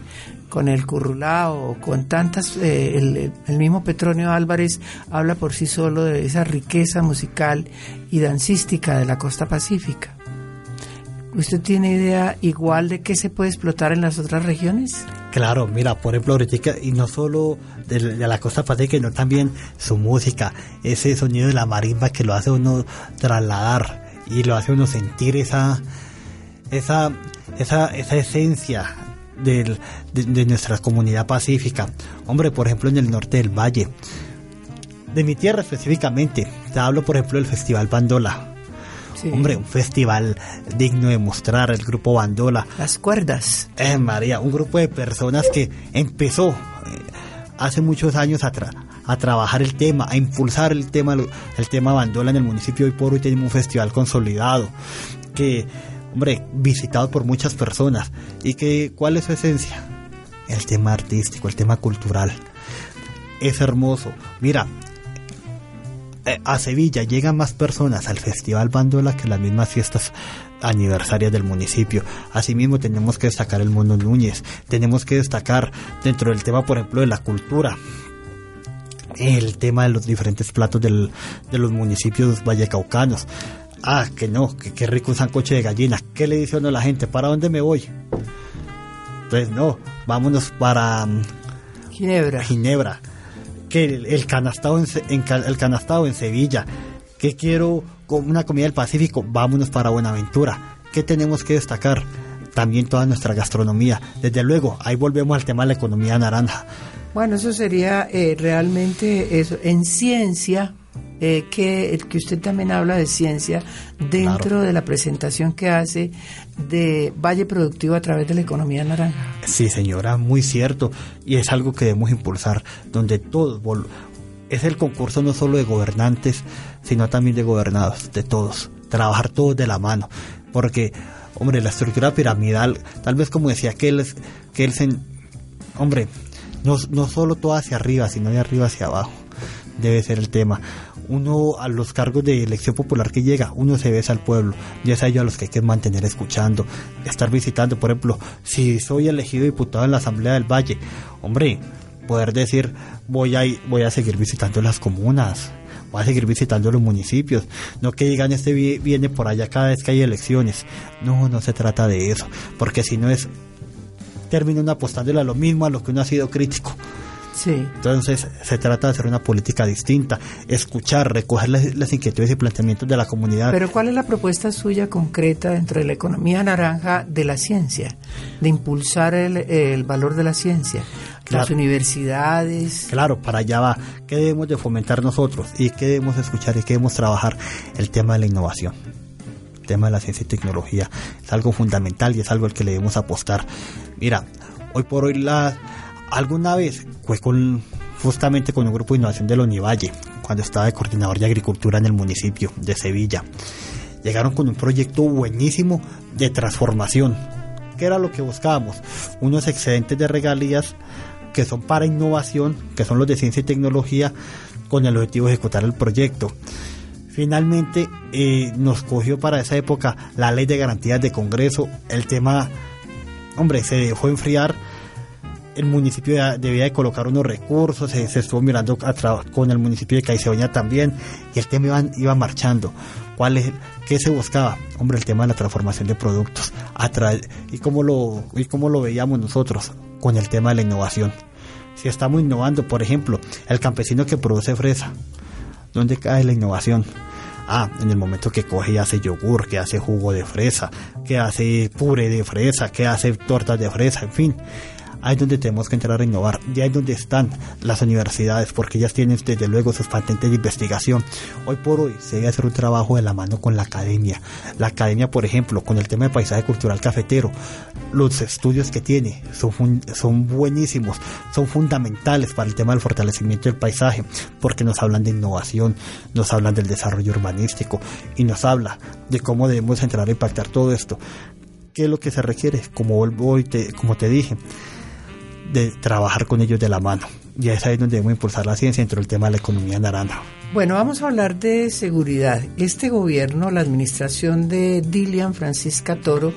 con el currulao, con tantas, el, el mismo Petronio Álvarez habla por sí solo de esa riqueza musical y dancística de la costa pacífica. ¿Usted tiene idea igual de qué se puede explotar en las otras regiones? Claro, mira, por ejemplo, y no solo de, de la costa pacífica, sino también su música, ese sonido de la marimba que lo hace uno trasladar y lo hace uno sentir esa, esa, esa, esa esencia del- de, de nuestra comunidad pacífica. Hombre, por ejemplo, en el norte del valle, de mi tierra específicamente, te hablo, por ejemplo, del Festival Bandola. Sí. Hombre, un festival digno de mostrar el grupo Bandola. Las cuerdas. Eh, María, un grupo de personas que empezó eh, hace muchos años a, tra- a trabajar el tema, a impulsar el tema, el tema bandola en el municipio. Hoy por hoy tenemos un festival consolidado que, hombre, visitado por muchas personas. ¿Y que cuál es su esencia? El tema artístico, el tema cultural. Es hermoso. Mira, a Sevilla llegan más personas al Festival Bandola que las mismas fiestas aniversarias del municipio. Asimismo tenemos que destacar el Mono Núñez, tenemos que destacar dentro del tema, por ejemplo, de la cultura, el tema de los diferentes platos del- de los municipios vallecaucanos. Ah, que no, que qué rico un sancoche de gallina. ¿Qué le dice uno a la gente? ¿Para dónde me voy? Entonces, no, vámonos para mm, Ginebra. Ginebra, que el, el canastado en, el canastado en Sevilla, que quiero una comida del Pacífico, vámonos para Buenaventura. ¿Qué tenemos que destacar? También toda nuestra gastronomía. Desde luego, ahí volvemos al tema de la economía naranja. Bueno, eso sería eh, realmente eso. En ciencia, eh, que, que usted también habla de ciencia dentro Claro. de la presentación que hace de Valle Productivo a través de la economía naranja. Sí, señora, muy cierto. Y es algo que debemos impulsar, donde todos... Es el concurso no solo de gobernantes, sino también de gobernados, de todos. Trabajar todos de la mano. Porque, hombre, la estructura piramidal, tal vez como decía Kelsen, Kelsen hombre, no, no solo todo hacia arriba, sino de arriba hacia abajo. Debe ser el tema. uno a los cargos de elección popular que llega, uno se besa al pueblo, y es a ellos a los que hay que mantener escuchando, estar visitando, por ejemplo, si soy elegido diputado en la Asamblea del Valle, hombre, poder decir voy a, voy a seguir visitando las comunas, voy a seguir visitando los municipios, no que digan este viene por allá cada vez que hay elecciones, no, no se trata de eso, porque si no es, termina apostándole a lo mismo a lo que uno ha sido crítico. Sí. Entonces se trata de hacer una política distinta, escuchar, recoger las, inquietudes y planteamientos de la comunidad. Pero ¿cuál es la propuesta suya concreta dentro de la economía naranja de la ciencia? De impulsar el, valor de la ciencia. Las universidades. Claro, para allá va. ¿Qué debemos de fomentar nosotros? ¿Y qué debemos escuchar? ¿Y qué debemos trabajar? El tema de la innovación. El tema de la ciencia y tecnología. Es algo fundamental y es algo al que le debemos apostar. Mira, hoy por hoy la alguna vez fue con justamente con un grupo de innovación del Onivalle, cuando estaba de coordinador de agricultura en el municipio de Sevilla. Llegaron con un proyecto buenísimo de transformación. ¿Qué era lo que buscábamos? Unos excedentes de regalías que son para innovación, que son los de ciencia y tecnología, con el objetivo de ejecutar el proyecto. Finalmente eh, nos cogió para esa época la ley de garantías de Congreso. El tema, hombre, se dejó enfriar el municipio debía de colocar unos recursos, se, estuvo mirando con el municipio de Caicedoña también, y el tema iba, iba marchando. ¿Cuál es, ¿Qué se buscaba? Hombre, el tema de la transformación de productos. ¿Y cómo, lo, ¿Y cómo lo veíamos nosotros? Con el tema de la innovación. Si estamos innovando, por ejemplo, el campesino que produce fresa, ¿dónde cae la innovación? Ah, en el momento que coge y hace yogur, que hace jugo de fresa, que hace puré de fresa, que hace tortas de fresa, en fin ahí es donde tenemos que entrar a innovar, y ahí es donde están las universidades, porque ellas tienen desde luego sus patentes de investigación. Hoy por hoy se debe hacer un trabajo de la mano con la academia. La academia, por ejemplo, con el tema de paisaje cultural cafetero, los estudios que tiene son, son buenísimos, son fundamentales para el tema del fortalecimiento del paisaje, porque nos hablan de innovación, nos hablan del desarrollo urbanístico y nos habla de cómo debemos entrar a impactar todo esto. ¿Qué es lo que se requiere? Como, hoy te, como te dije, de trabajar con ellos de la mano. Y es ahí donde debemos impulsar la ciencia dentro del tema de la economía naranja. Bueno, vamos a hablar de seguridad. Este gobierno, la administración de Dilian Francisca Toro,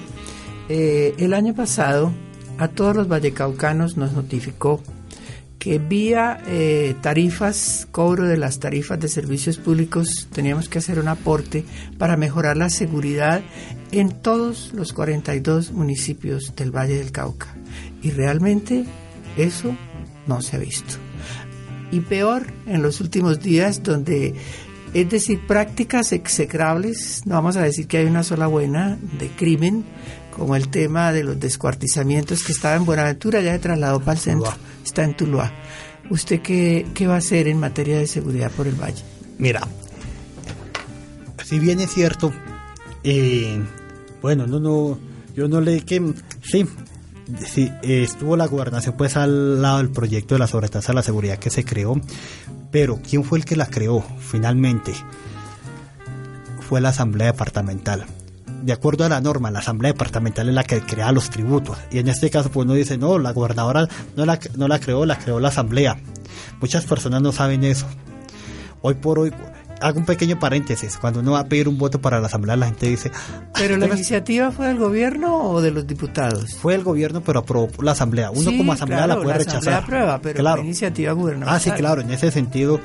eh, el año pasado a todos los vallecaucanos nos notificó que vía eh, tarifas, cobro de las tarifas de servicios públicos, teníamos que hacer un aporte para mejorar la seguridad en todos los 42 municipios del Valle del Cauca. Y realmente eso no se ha visto. Y peor en los últimos días donde, es decir, prácticas execrables, no vamos a decir que hay una sola buena, de crimen, como el tema de los descuartizamientos que estaba en Buenaventura, ya se trasladó para el centro, está en Tuluá. ¿Usted qué, qué va a hacer en materia de seguridad por el valle? Mira, si bien es cierto, eh, bueno, no, no, yo no le que sí, sí, estuvo la gobernación pues al lado del proyecto de la sobretasa de la seguridad que se creó, pero ¿quién fue el que la creó finalmente? Fue la Asamblea Departamental. De acuerdo a la norma, la Asamblea Departamental es la que crea los tributos. Y en este caso, pues uno dice, no, la gobernadora no la, no la creó, la creó la Asamblea. Muchas personas no saben eso. Hoy por hoy, hago un pequeño paréntesis. Cuando uno va a pedir un voto para la Asamblea, la gente dice... ¿Pero la iniciativa fue del gobierno o de los diputados? Fue el gobierno, pero aprobó la Asamblea. Uno como Asamblea la puede la rechazar. aprueba, pero la iniciativa gubernamental. Ah, sí, claro, en ese sentido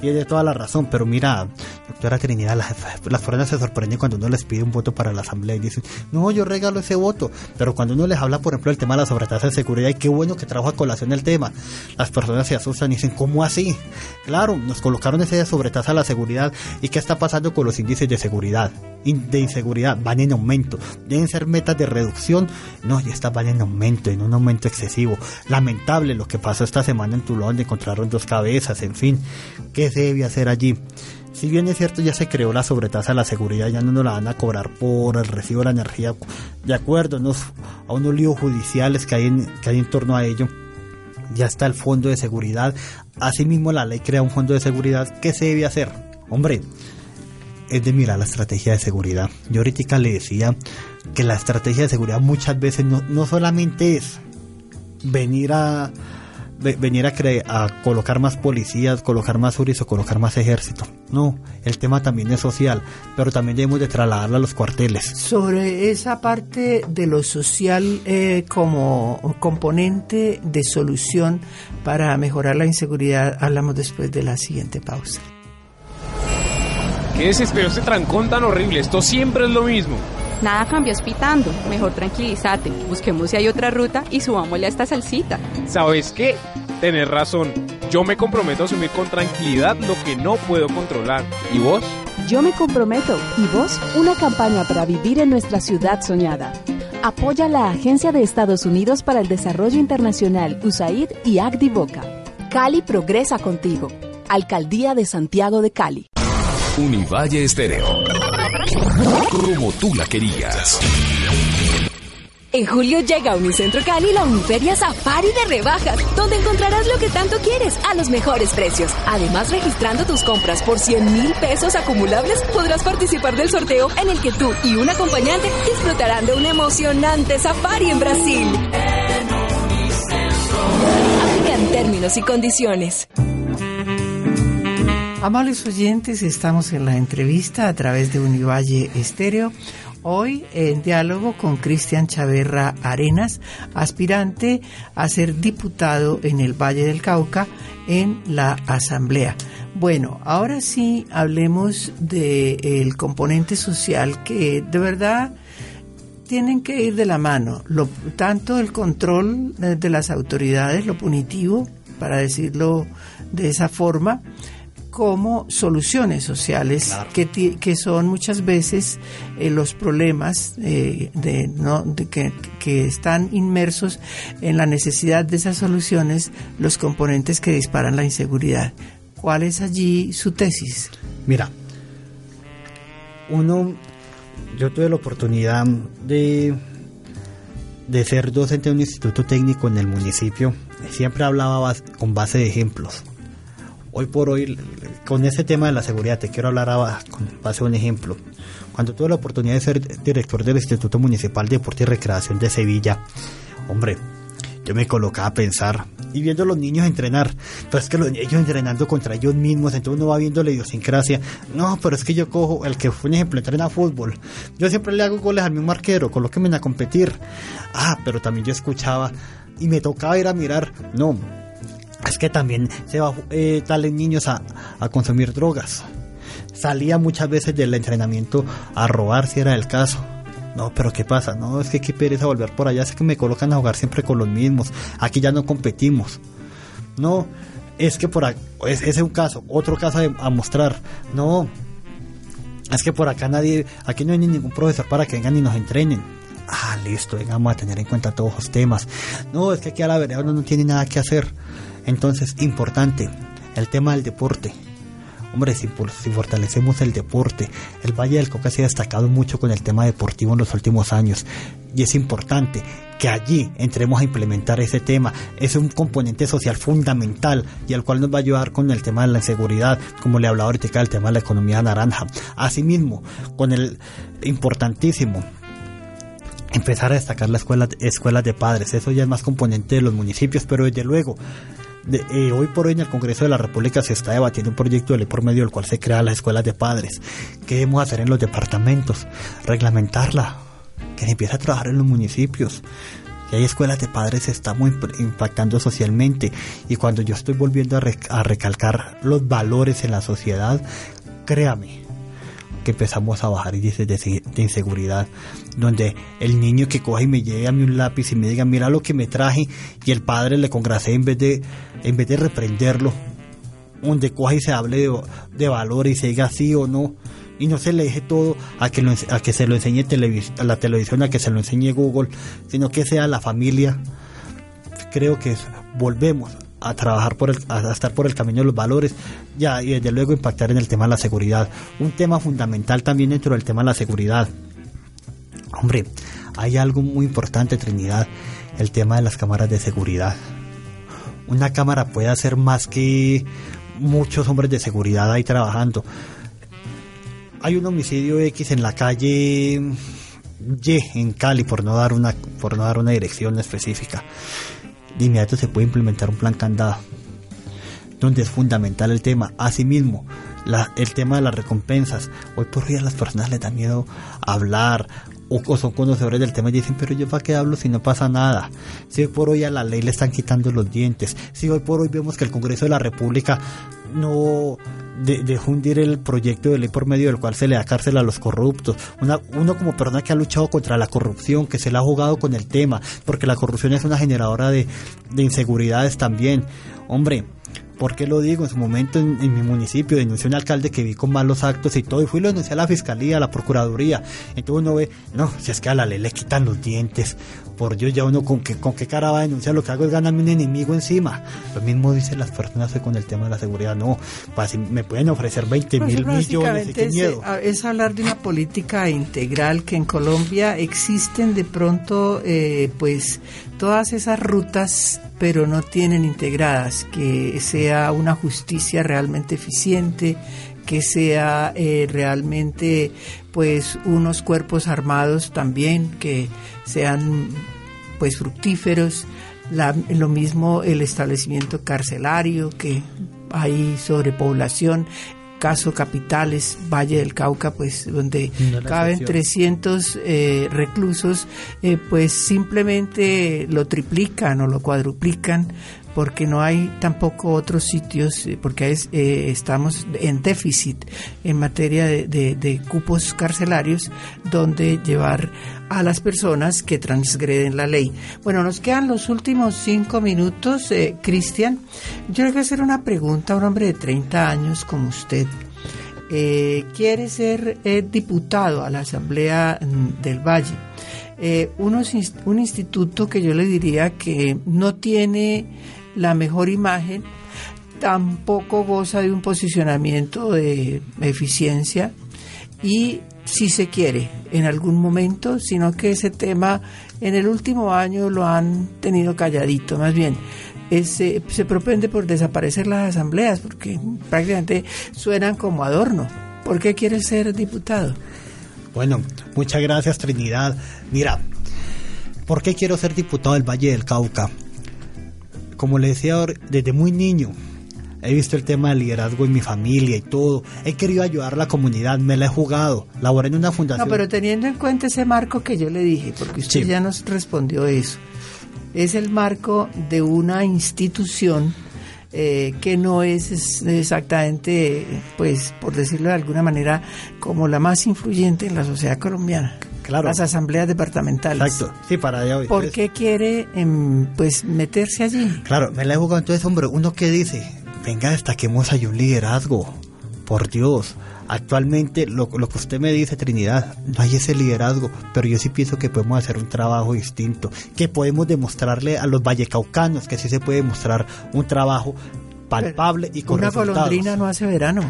tiene toda la razón. Pero mira, doctora Trinidad, las, las personas se sorprenden cuando uno les pide un voto para la Asamblea y dicen, no, yo regalo ese voto. Pero cuando uno les habla, por ejemplo, del tema de la sobretasa de seguridad, y qué bueno que trajo a colación el tema, las personas se asustan y dicen, ¿cómo así? Claro, nos colocaron ese sobretasa a la seguridad y ¿qué está pasando con los índices de seguridad? De inseguridad van en aumento. Deben ser metas de reducción. No, ya están van en aumento, en un aumento excesivo. Lamentable lo que pasó esta semana en Tulón, donde encontraron dos cabezas, en fin. ¿Qué se debe hacer allí? Si bien es cierto, ya se creó la sobretasa de la seguridad, ya no nos la van a cobrar por el recibo de la energía, de acuerdo a unos líos judiciales que hay, en, que hay en torno a ello. Ya está el fondo de seguridad. Asimismo, la ley crea un fondo de seguridad. ¿Qué se debe hacer? Hombre, es de mirar la estrategia de seguridad. Yo ahorita le decía que la estrategia de seguridad muchas veces no, solamente es venir a venir a, a colocar más policías, colocar más URIs o colocar más ejército. No, el tema también es social, pero también debemos de trasladarlo a los cuarteles. Sobre esa parte de lo social eh, como componente de solución para mejorar la inseguridad, hablamos después de la siguiente pausa. ¿Qué desespero este trancón tan horrible? Esto siempre es lo mismo. Nada cambió hospitando. Mejor tranquilízate. Busquemos si hay otra ruta y subámosle a esta salsita. ¿Sabes qué? Tenés razón. Yo me comprometo a asumir con tranquilidad lo que no puedo controlar. ¿Y vos? Yo me comprometo. ¿Y vos? Una campaña para vivir en nuestra ciudad soñada. Apoya la Agencia de Estados Unidos para el Desarrollo Internacional, USAID y Boca. Cali progresa contigo. Alcaldía de Santiago de Cali. Univalle Estéreo. Como tú la querías. En julio llega a Unicentro Cali la Uniferia Safari de rebajas, donde encontrarás lo que tanto quieres a los mejores precios. Además, registrando tus compras por 100 mil pesos acumulables, podrás participar del sorteo en el que tú y un acompañante disfrutarán de un emocionante safari en Brasil. Aplican términos y condiciones. Amables oyentes, estamos en la entrevista a través de Univalle Estéreo. Hoy en diálogo con Cristian Chaverra Arenas, aspirante a ser diputado en el Valle del Cauca en la Asamblea. Bueno, ahora sí hablemos del componente social que de verdad tienen que ir de la mano, lo, tanto el control de las autoridades, lo punitivo, para decirlo de esa forma, como soluciones sociales que, que, son muchas veces eh, los problemas eh, de, ¿no? de que, que, están inmersos en la necesidad de esas soluciones los componentes que disparan la inseguridad. ¿Cuál es allí su tesis? Mira, uno, yo tuve la oportunidad de, de ser docente de un instituto técnico en el municipio. Siempre hablaba con base de ejemplos hoy por hoy, con ese tema de la seguridad, te quiero hablar a, con base un ejemplo. Cuando tuve la oportunidad de ser director del Instituto Municipal de Deporte y Recreación de Sevilla, hombre, yo me colocaba a pensar y viendo a los niños entrenar, pero es que los ellos entrenando contra ellos mismos, entonces uno va viendo la idiosincrasia. No, pero es que yo cojo el que fue un ejemplo, entrena fútbol. Yo siempre le hago goles al mismo arquero, colóquenme a competir. Ah, pero también yo escuchaba y me tocaba ir a mirar. No, es que también se va eh, tales niños a, consumir drogas. Salía muchas veces del entrenamiento a robar si era el caso. No, pero ¿qué pasa? No, es que qué pereza volver por allá, es que me colocan a jugar siempre con los mismos. Aquí ya no competimos. No, es que por acá, ese es un caso, otro caso a mostrar. No, es que por acá nadie, aquí no hay ningún profesor para que vengan y nos entrenen. Ah, listo, vengamos a tener en cuenta todos los temas. No, es que aquí a la verdad uno no tiene nada que hacer. Entonces, importante, el tema del deporte. Hombre, si, fortalecemos el deporte, el Valle del Cauca se ha destacado mucho con el tema deportivo en los últimos años y es importante que allí entremos a implementar ese tema. Es un componente social fundamental y al cual nos va a ayudar con el tema de la inseguridad, como le hablaba ahorita el tema de la economía naranja. Asimismo, con el importantísimo empezar a destacar las escuelas, escuelas de padres. Eso ya es más componente de los municipios, pero desde luego eh, hoy por hoy en el Congreso de la República se está debatiendo un proyecto de ley por medio del cual se crean las escuelas de padres. ¿Qué debemos hacer en los departamentos? Reglamentarla, que empiece a trabajar en los municipios. Y hay escuelas de padres se estamos impactando socialmente. Y cuando yo estoy volviendo a recalcar los valores en la sociedad, créame, que empezamos a bajar índices de, de, inseguridad, donde el niño que coja y me llegue a mí un lápiz y me diga, mira lo que me traje, y el padre le congrase en vez de, en vez de reprenderlo, donde coja y se hable de, de valor y se diga sí o no, y no se le deje todo a que, a que se lo enseñe a la televisión, a que se lo enseñe Google, sino que sea la familia. Creo que volvemos a trabajar por el, a estar por el camino de los valores ya y desde luego impactar en el tema de la seguridad. Un tema fundamental también dentro del tema de la seguridad. Hombre hay algo muy importante Trinidad el tema de las cámaras de seguridad. Una cámara puede hacer más que muchos hombres de seguridad ahí trabajando. Hay un homicidio X en la calle Y en Cali por no dar una por no dar una dirección específica de inmediato se puede implementar un plan candado donde es fundamental el tema. Asimismo, el tema de las recompensas. Hoy por hoy a las personas les da miedo hablar o, son conocedores del tema y dicen, pero yo para qué hablo si no pasa nada. Si hoy por hoy a la ley le están quitando los dientes. Si hoy por hoy vemos que el Congreso de la República no de, dejó hundir el proyecto de ley por medio del cual se le da cárcel a los corruptos. Una, uno como persona que ha luchado contra la corrupción, que se le ha jugado con el tema, porque la corrupción es una generadora de, de inseguridades también. Hombre, ¿Por qué lo digo? En su momento en, mi municipio denuncié a un alcalde que vi con malos actos y todo, y fui lo denuncié a la fiscalía, a la procuraduría. Entonces uno ve, no, si es que a la ley le quitan los dientes, por Dios, ya uno con qué, con qué cara va a denunciar, lo que hago es ganarme un enemigo encima. Lo mismo dicen las personas con el tema de la seguridad, no, pues me pueden ofrecer 20 mil millones, qué miedo. Es, hablar de una política integral que en Colombia existen de pronto, eh, pues, todas esas rutas, pero no tienen integradas, que sea una justicia realmente eficiente, que sea eh, realmente pues unos cuerpos armados también que sean pues fructíferos. Lo mismo el establecimiento carcelario que hay sobrepoblación caso Capitales, Valle del Cauca, pues donde caben 300 eh, reclusos, eh, pues simplemente lo triplican o lo cuadruplican porque no hay tampoco otros sitios, eh, porque es, eh, estamos en déficit en materia de, cupos carcelarios donde llevar a las personas que transgreden la ley. Bueno, nos quedan los últimos cinco minutos. Eh, Cristian, yo le voy a hacer una pregunta a un hombre de 30 años como usted. quiere ser diputado a la Asamblea mm, del Valle. un instituto que yo le diría que no tiene la mejor imagen, tampoco goza de un posicionamiento de eficiencia y si se quiere en algún momento, sino que ese tema en el último año lo han tenido calladito, más bien. se propende por desaparecer las asambleas porque prácticamente suenan como adorno. ¿Por qué quiere ser diputado? Bueno, muchas gracias Trinidad. Mira, ¿por qué quiero ser diputado del Valle del Cauca? Como le decía desde muy niño, he visto el tema del liderazgo en mi familia y todo. He querido ayudar a la comunidad, me la he jugado. Laboré en una fundación. No, pero teniendo en cuenta ese marco que yo le dije, porque usted ya nos respondió eso, es el marco de una institución eh, que no es exactamente, pues, por decirlo de alguna manera, como la más influyente en la sociedad colombiana. Claro. Las asambleas departamentales. Exacto. Sí, para allá hoy. ¿Por qué quiere, em, pues, meterse allí? Claro, me la he jugado entonces, hombre, uno que dice, venga, destaquemos ahí un liderazgo. Por Dios, actualmente lo, lo, que usted me dice, Trinidad, no hay ese liderazgo, pero yo sí pienso que podemos hacer un trabajo distinto, que podemos demostrarle a los vallecaucanos que sí se puede mostrar un trabajo palpable y con Una golondrina no hace verano.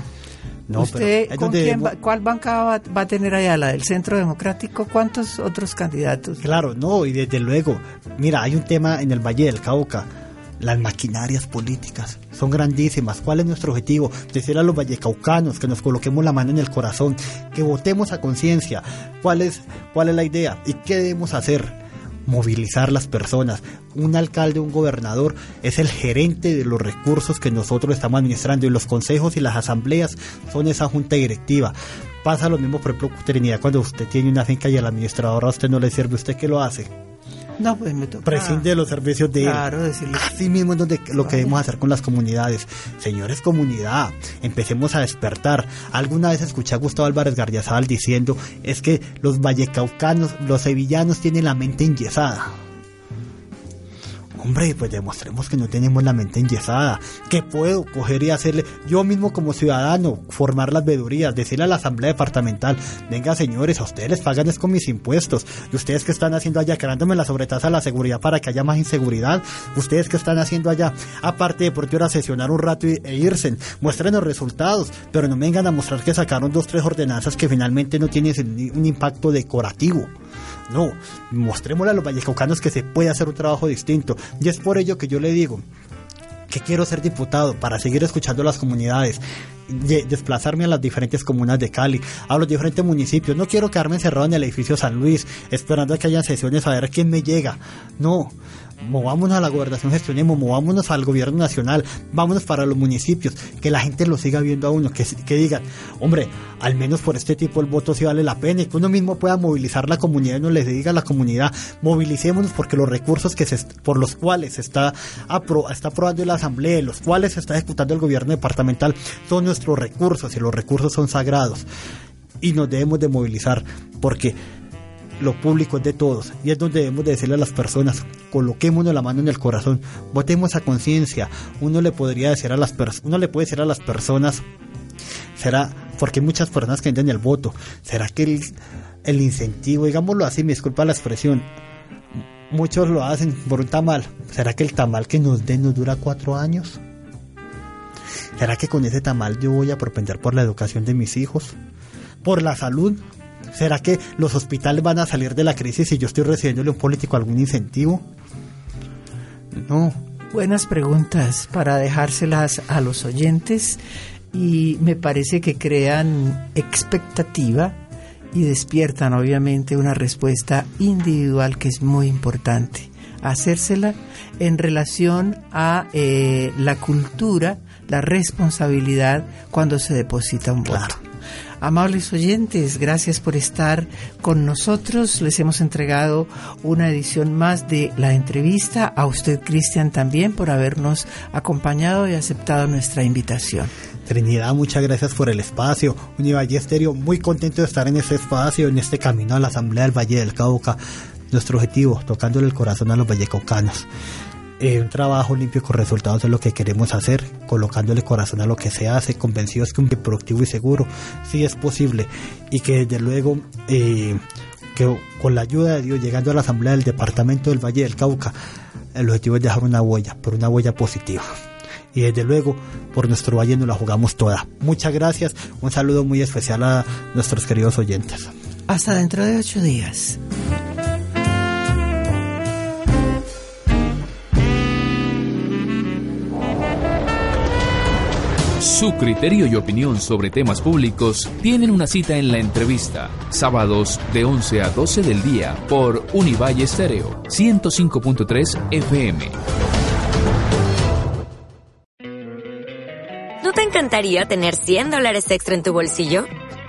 No, ¿Usted con quién cuál banca va, a tener allá? ¿La del Centro Democrático? ¿Cuántos otros candidatos? Claro, no, y desde luego, mira, hay un tema en el Valle del Cauca. Las maquinarias políticas son grandísimas. ¿Cuál es nuestro objetivo? Decir a los vallecaucanos que nos coloquemos la mano en el corazón, que votemos a conciencia. ¿Cuál es, ¿Cuál es la idea? ¿Y qué debemos hacer? Movilizar las personas. Un alcalde, un gobernador es el gerente de los recursos que nosotros estamos administrando y los consejos y las asambleas son esa junta directiva. Pasa lo mismo, por ejemplo, Trinidad, cuando usted tiene una finca y el administrador a usted no le sirve, ¿usted qué lo hace? No, pues me toca. Prescinde de los servicios de claro, Decirle. Así mismo es donde, lo que debemos hacer con las comunidades. Señores, comunidad, empecemos a despertar. Alguna vez escuché a Gustavo Álvarez Gardiazabal diciendo es que los vallecaucanos, los sevillanos tienen la mente enyesada. Hombre, pues demostremos que no tenemos la mente enyesada, que puedo coger y hacerle, yo mismo como ciudadano, formar las vedurías, decirle a la asamblea departamental, venga señores, a ustedes les pagan es con mis impuestos, y ustedes que están haciendo allá, creándome la sobretasa a la seguridad para que haya más inseguridad, ustedes que están haciendo allá, aparte de por qué hora sesionar un rato e irse, muestren los resultados, pero no vengan a mostrar que sacaron dos, tres ordenanzas que finalmente no tienen un impacto decorativo. No, mostrémosle a los vallecaucanos que se puede hacer un trabajo distinto. Y es por ello que yo le digo que quiero ser diputado para seguir escuchando a las comunidades, desplazarme a las diferentes comunas de Cali, a los diferentes municipios. No quiero quedarme encerrado en el edificio San Luis esperando a que haya sesiones a ver quién me llega. No, movámonos a la gobernación, gestionemos, movámonos al gobierno nacional, vámonos para los municipios, que la gente lo siga viendo a uno, que, que digan, hombre, al menos por este tipo el voto sí vale la pena y que uno mismo pueda movilizar la comunidad y no les diga a la comunidad, movilicémonos porque los recursos que se, por los cuales se está, apro, está aprobando la asamblea, los cuales se está ejecutando el gobierno departamental, son nuestros recursos y los recursos son sagrados. Y nos debemos de movilizar porque lo público es de todos y es donde debemos de decirle a las personas, coloquémonos la mano en el corazón, votemos a conciencia. Uno le podría decir a las personas, uno le puede decir a las personas, será porque muchas personas que entienden el voto, será que el, el incentivo, digámoslo así, me disculpa la expresión, muchos lo hacen por un tamal, será que el tamal que nos den nos dura cuatro años? ¿Será que con ese tamal yo voy a propender por la educación de mis hijos? ¿Por la salud? ¿Será que los hospitales van a salir de la crisis si yo estoy recibiéndole un político algún incentivo? No. Buenas preguntas para dejárselas a los oyentes y me parece que crean expectativa y despiertan obviamente una respuesta individual que es muy importante. Hacérsela en relación a eh, la cultura, la responsabilidad cuando se deposita un voto. Amables oyentes, gracias por estar con nosotros. Les hemos entregado una edición más de la entrevista. A usted, Cristian, también por habernos acompañado y aceptado nuestra invitación. Trinidad, muchas gracias por el espacio. Univalle Estéreo, muy contento de estar en este espacio, en este camino a la Asamblea del Valle del Cauca. Nuestro objetivo, tocándole el corazón a los vallecaucanos. Eh, un trabajo limpio con resultados es lo que queremos hacer, colocándole corazón a lo que se hace, convencidos que un productivo y seguro sí es posible y que desde luego eh, que con la ayuda de Dios, llegando a la Asamblea del Departamento del Valle del Cauca, el objetivo es dejar una huella, pero una huella positiva. Y desde luego, por nuestro valle nos la jugamos toda. Muchas gracias, un saludo muy especial a nuestros queridos oyentes. Hasta dentro de ocho días. Su criterio y opinión sobre temas públicos tienen una cita en la entrevista, sábados de 11 a 12 del día por Univalle Estéreo 105.3 FM. ¿No te encantaría tener 100 dólares extra en tu bolsillo?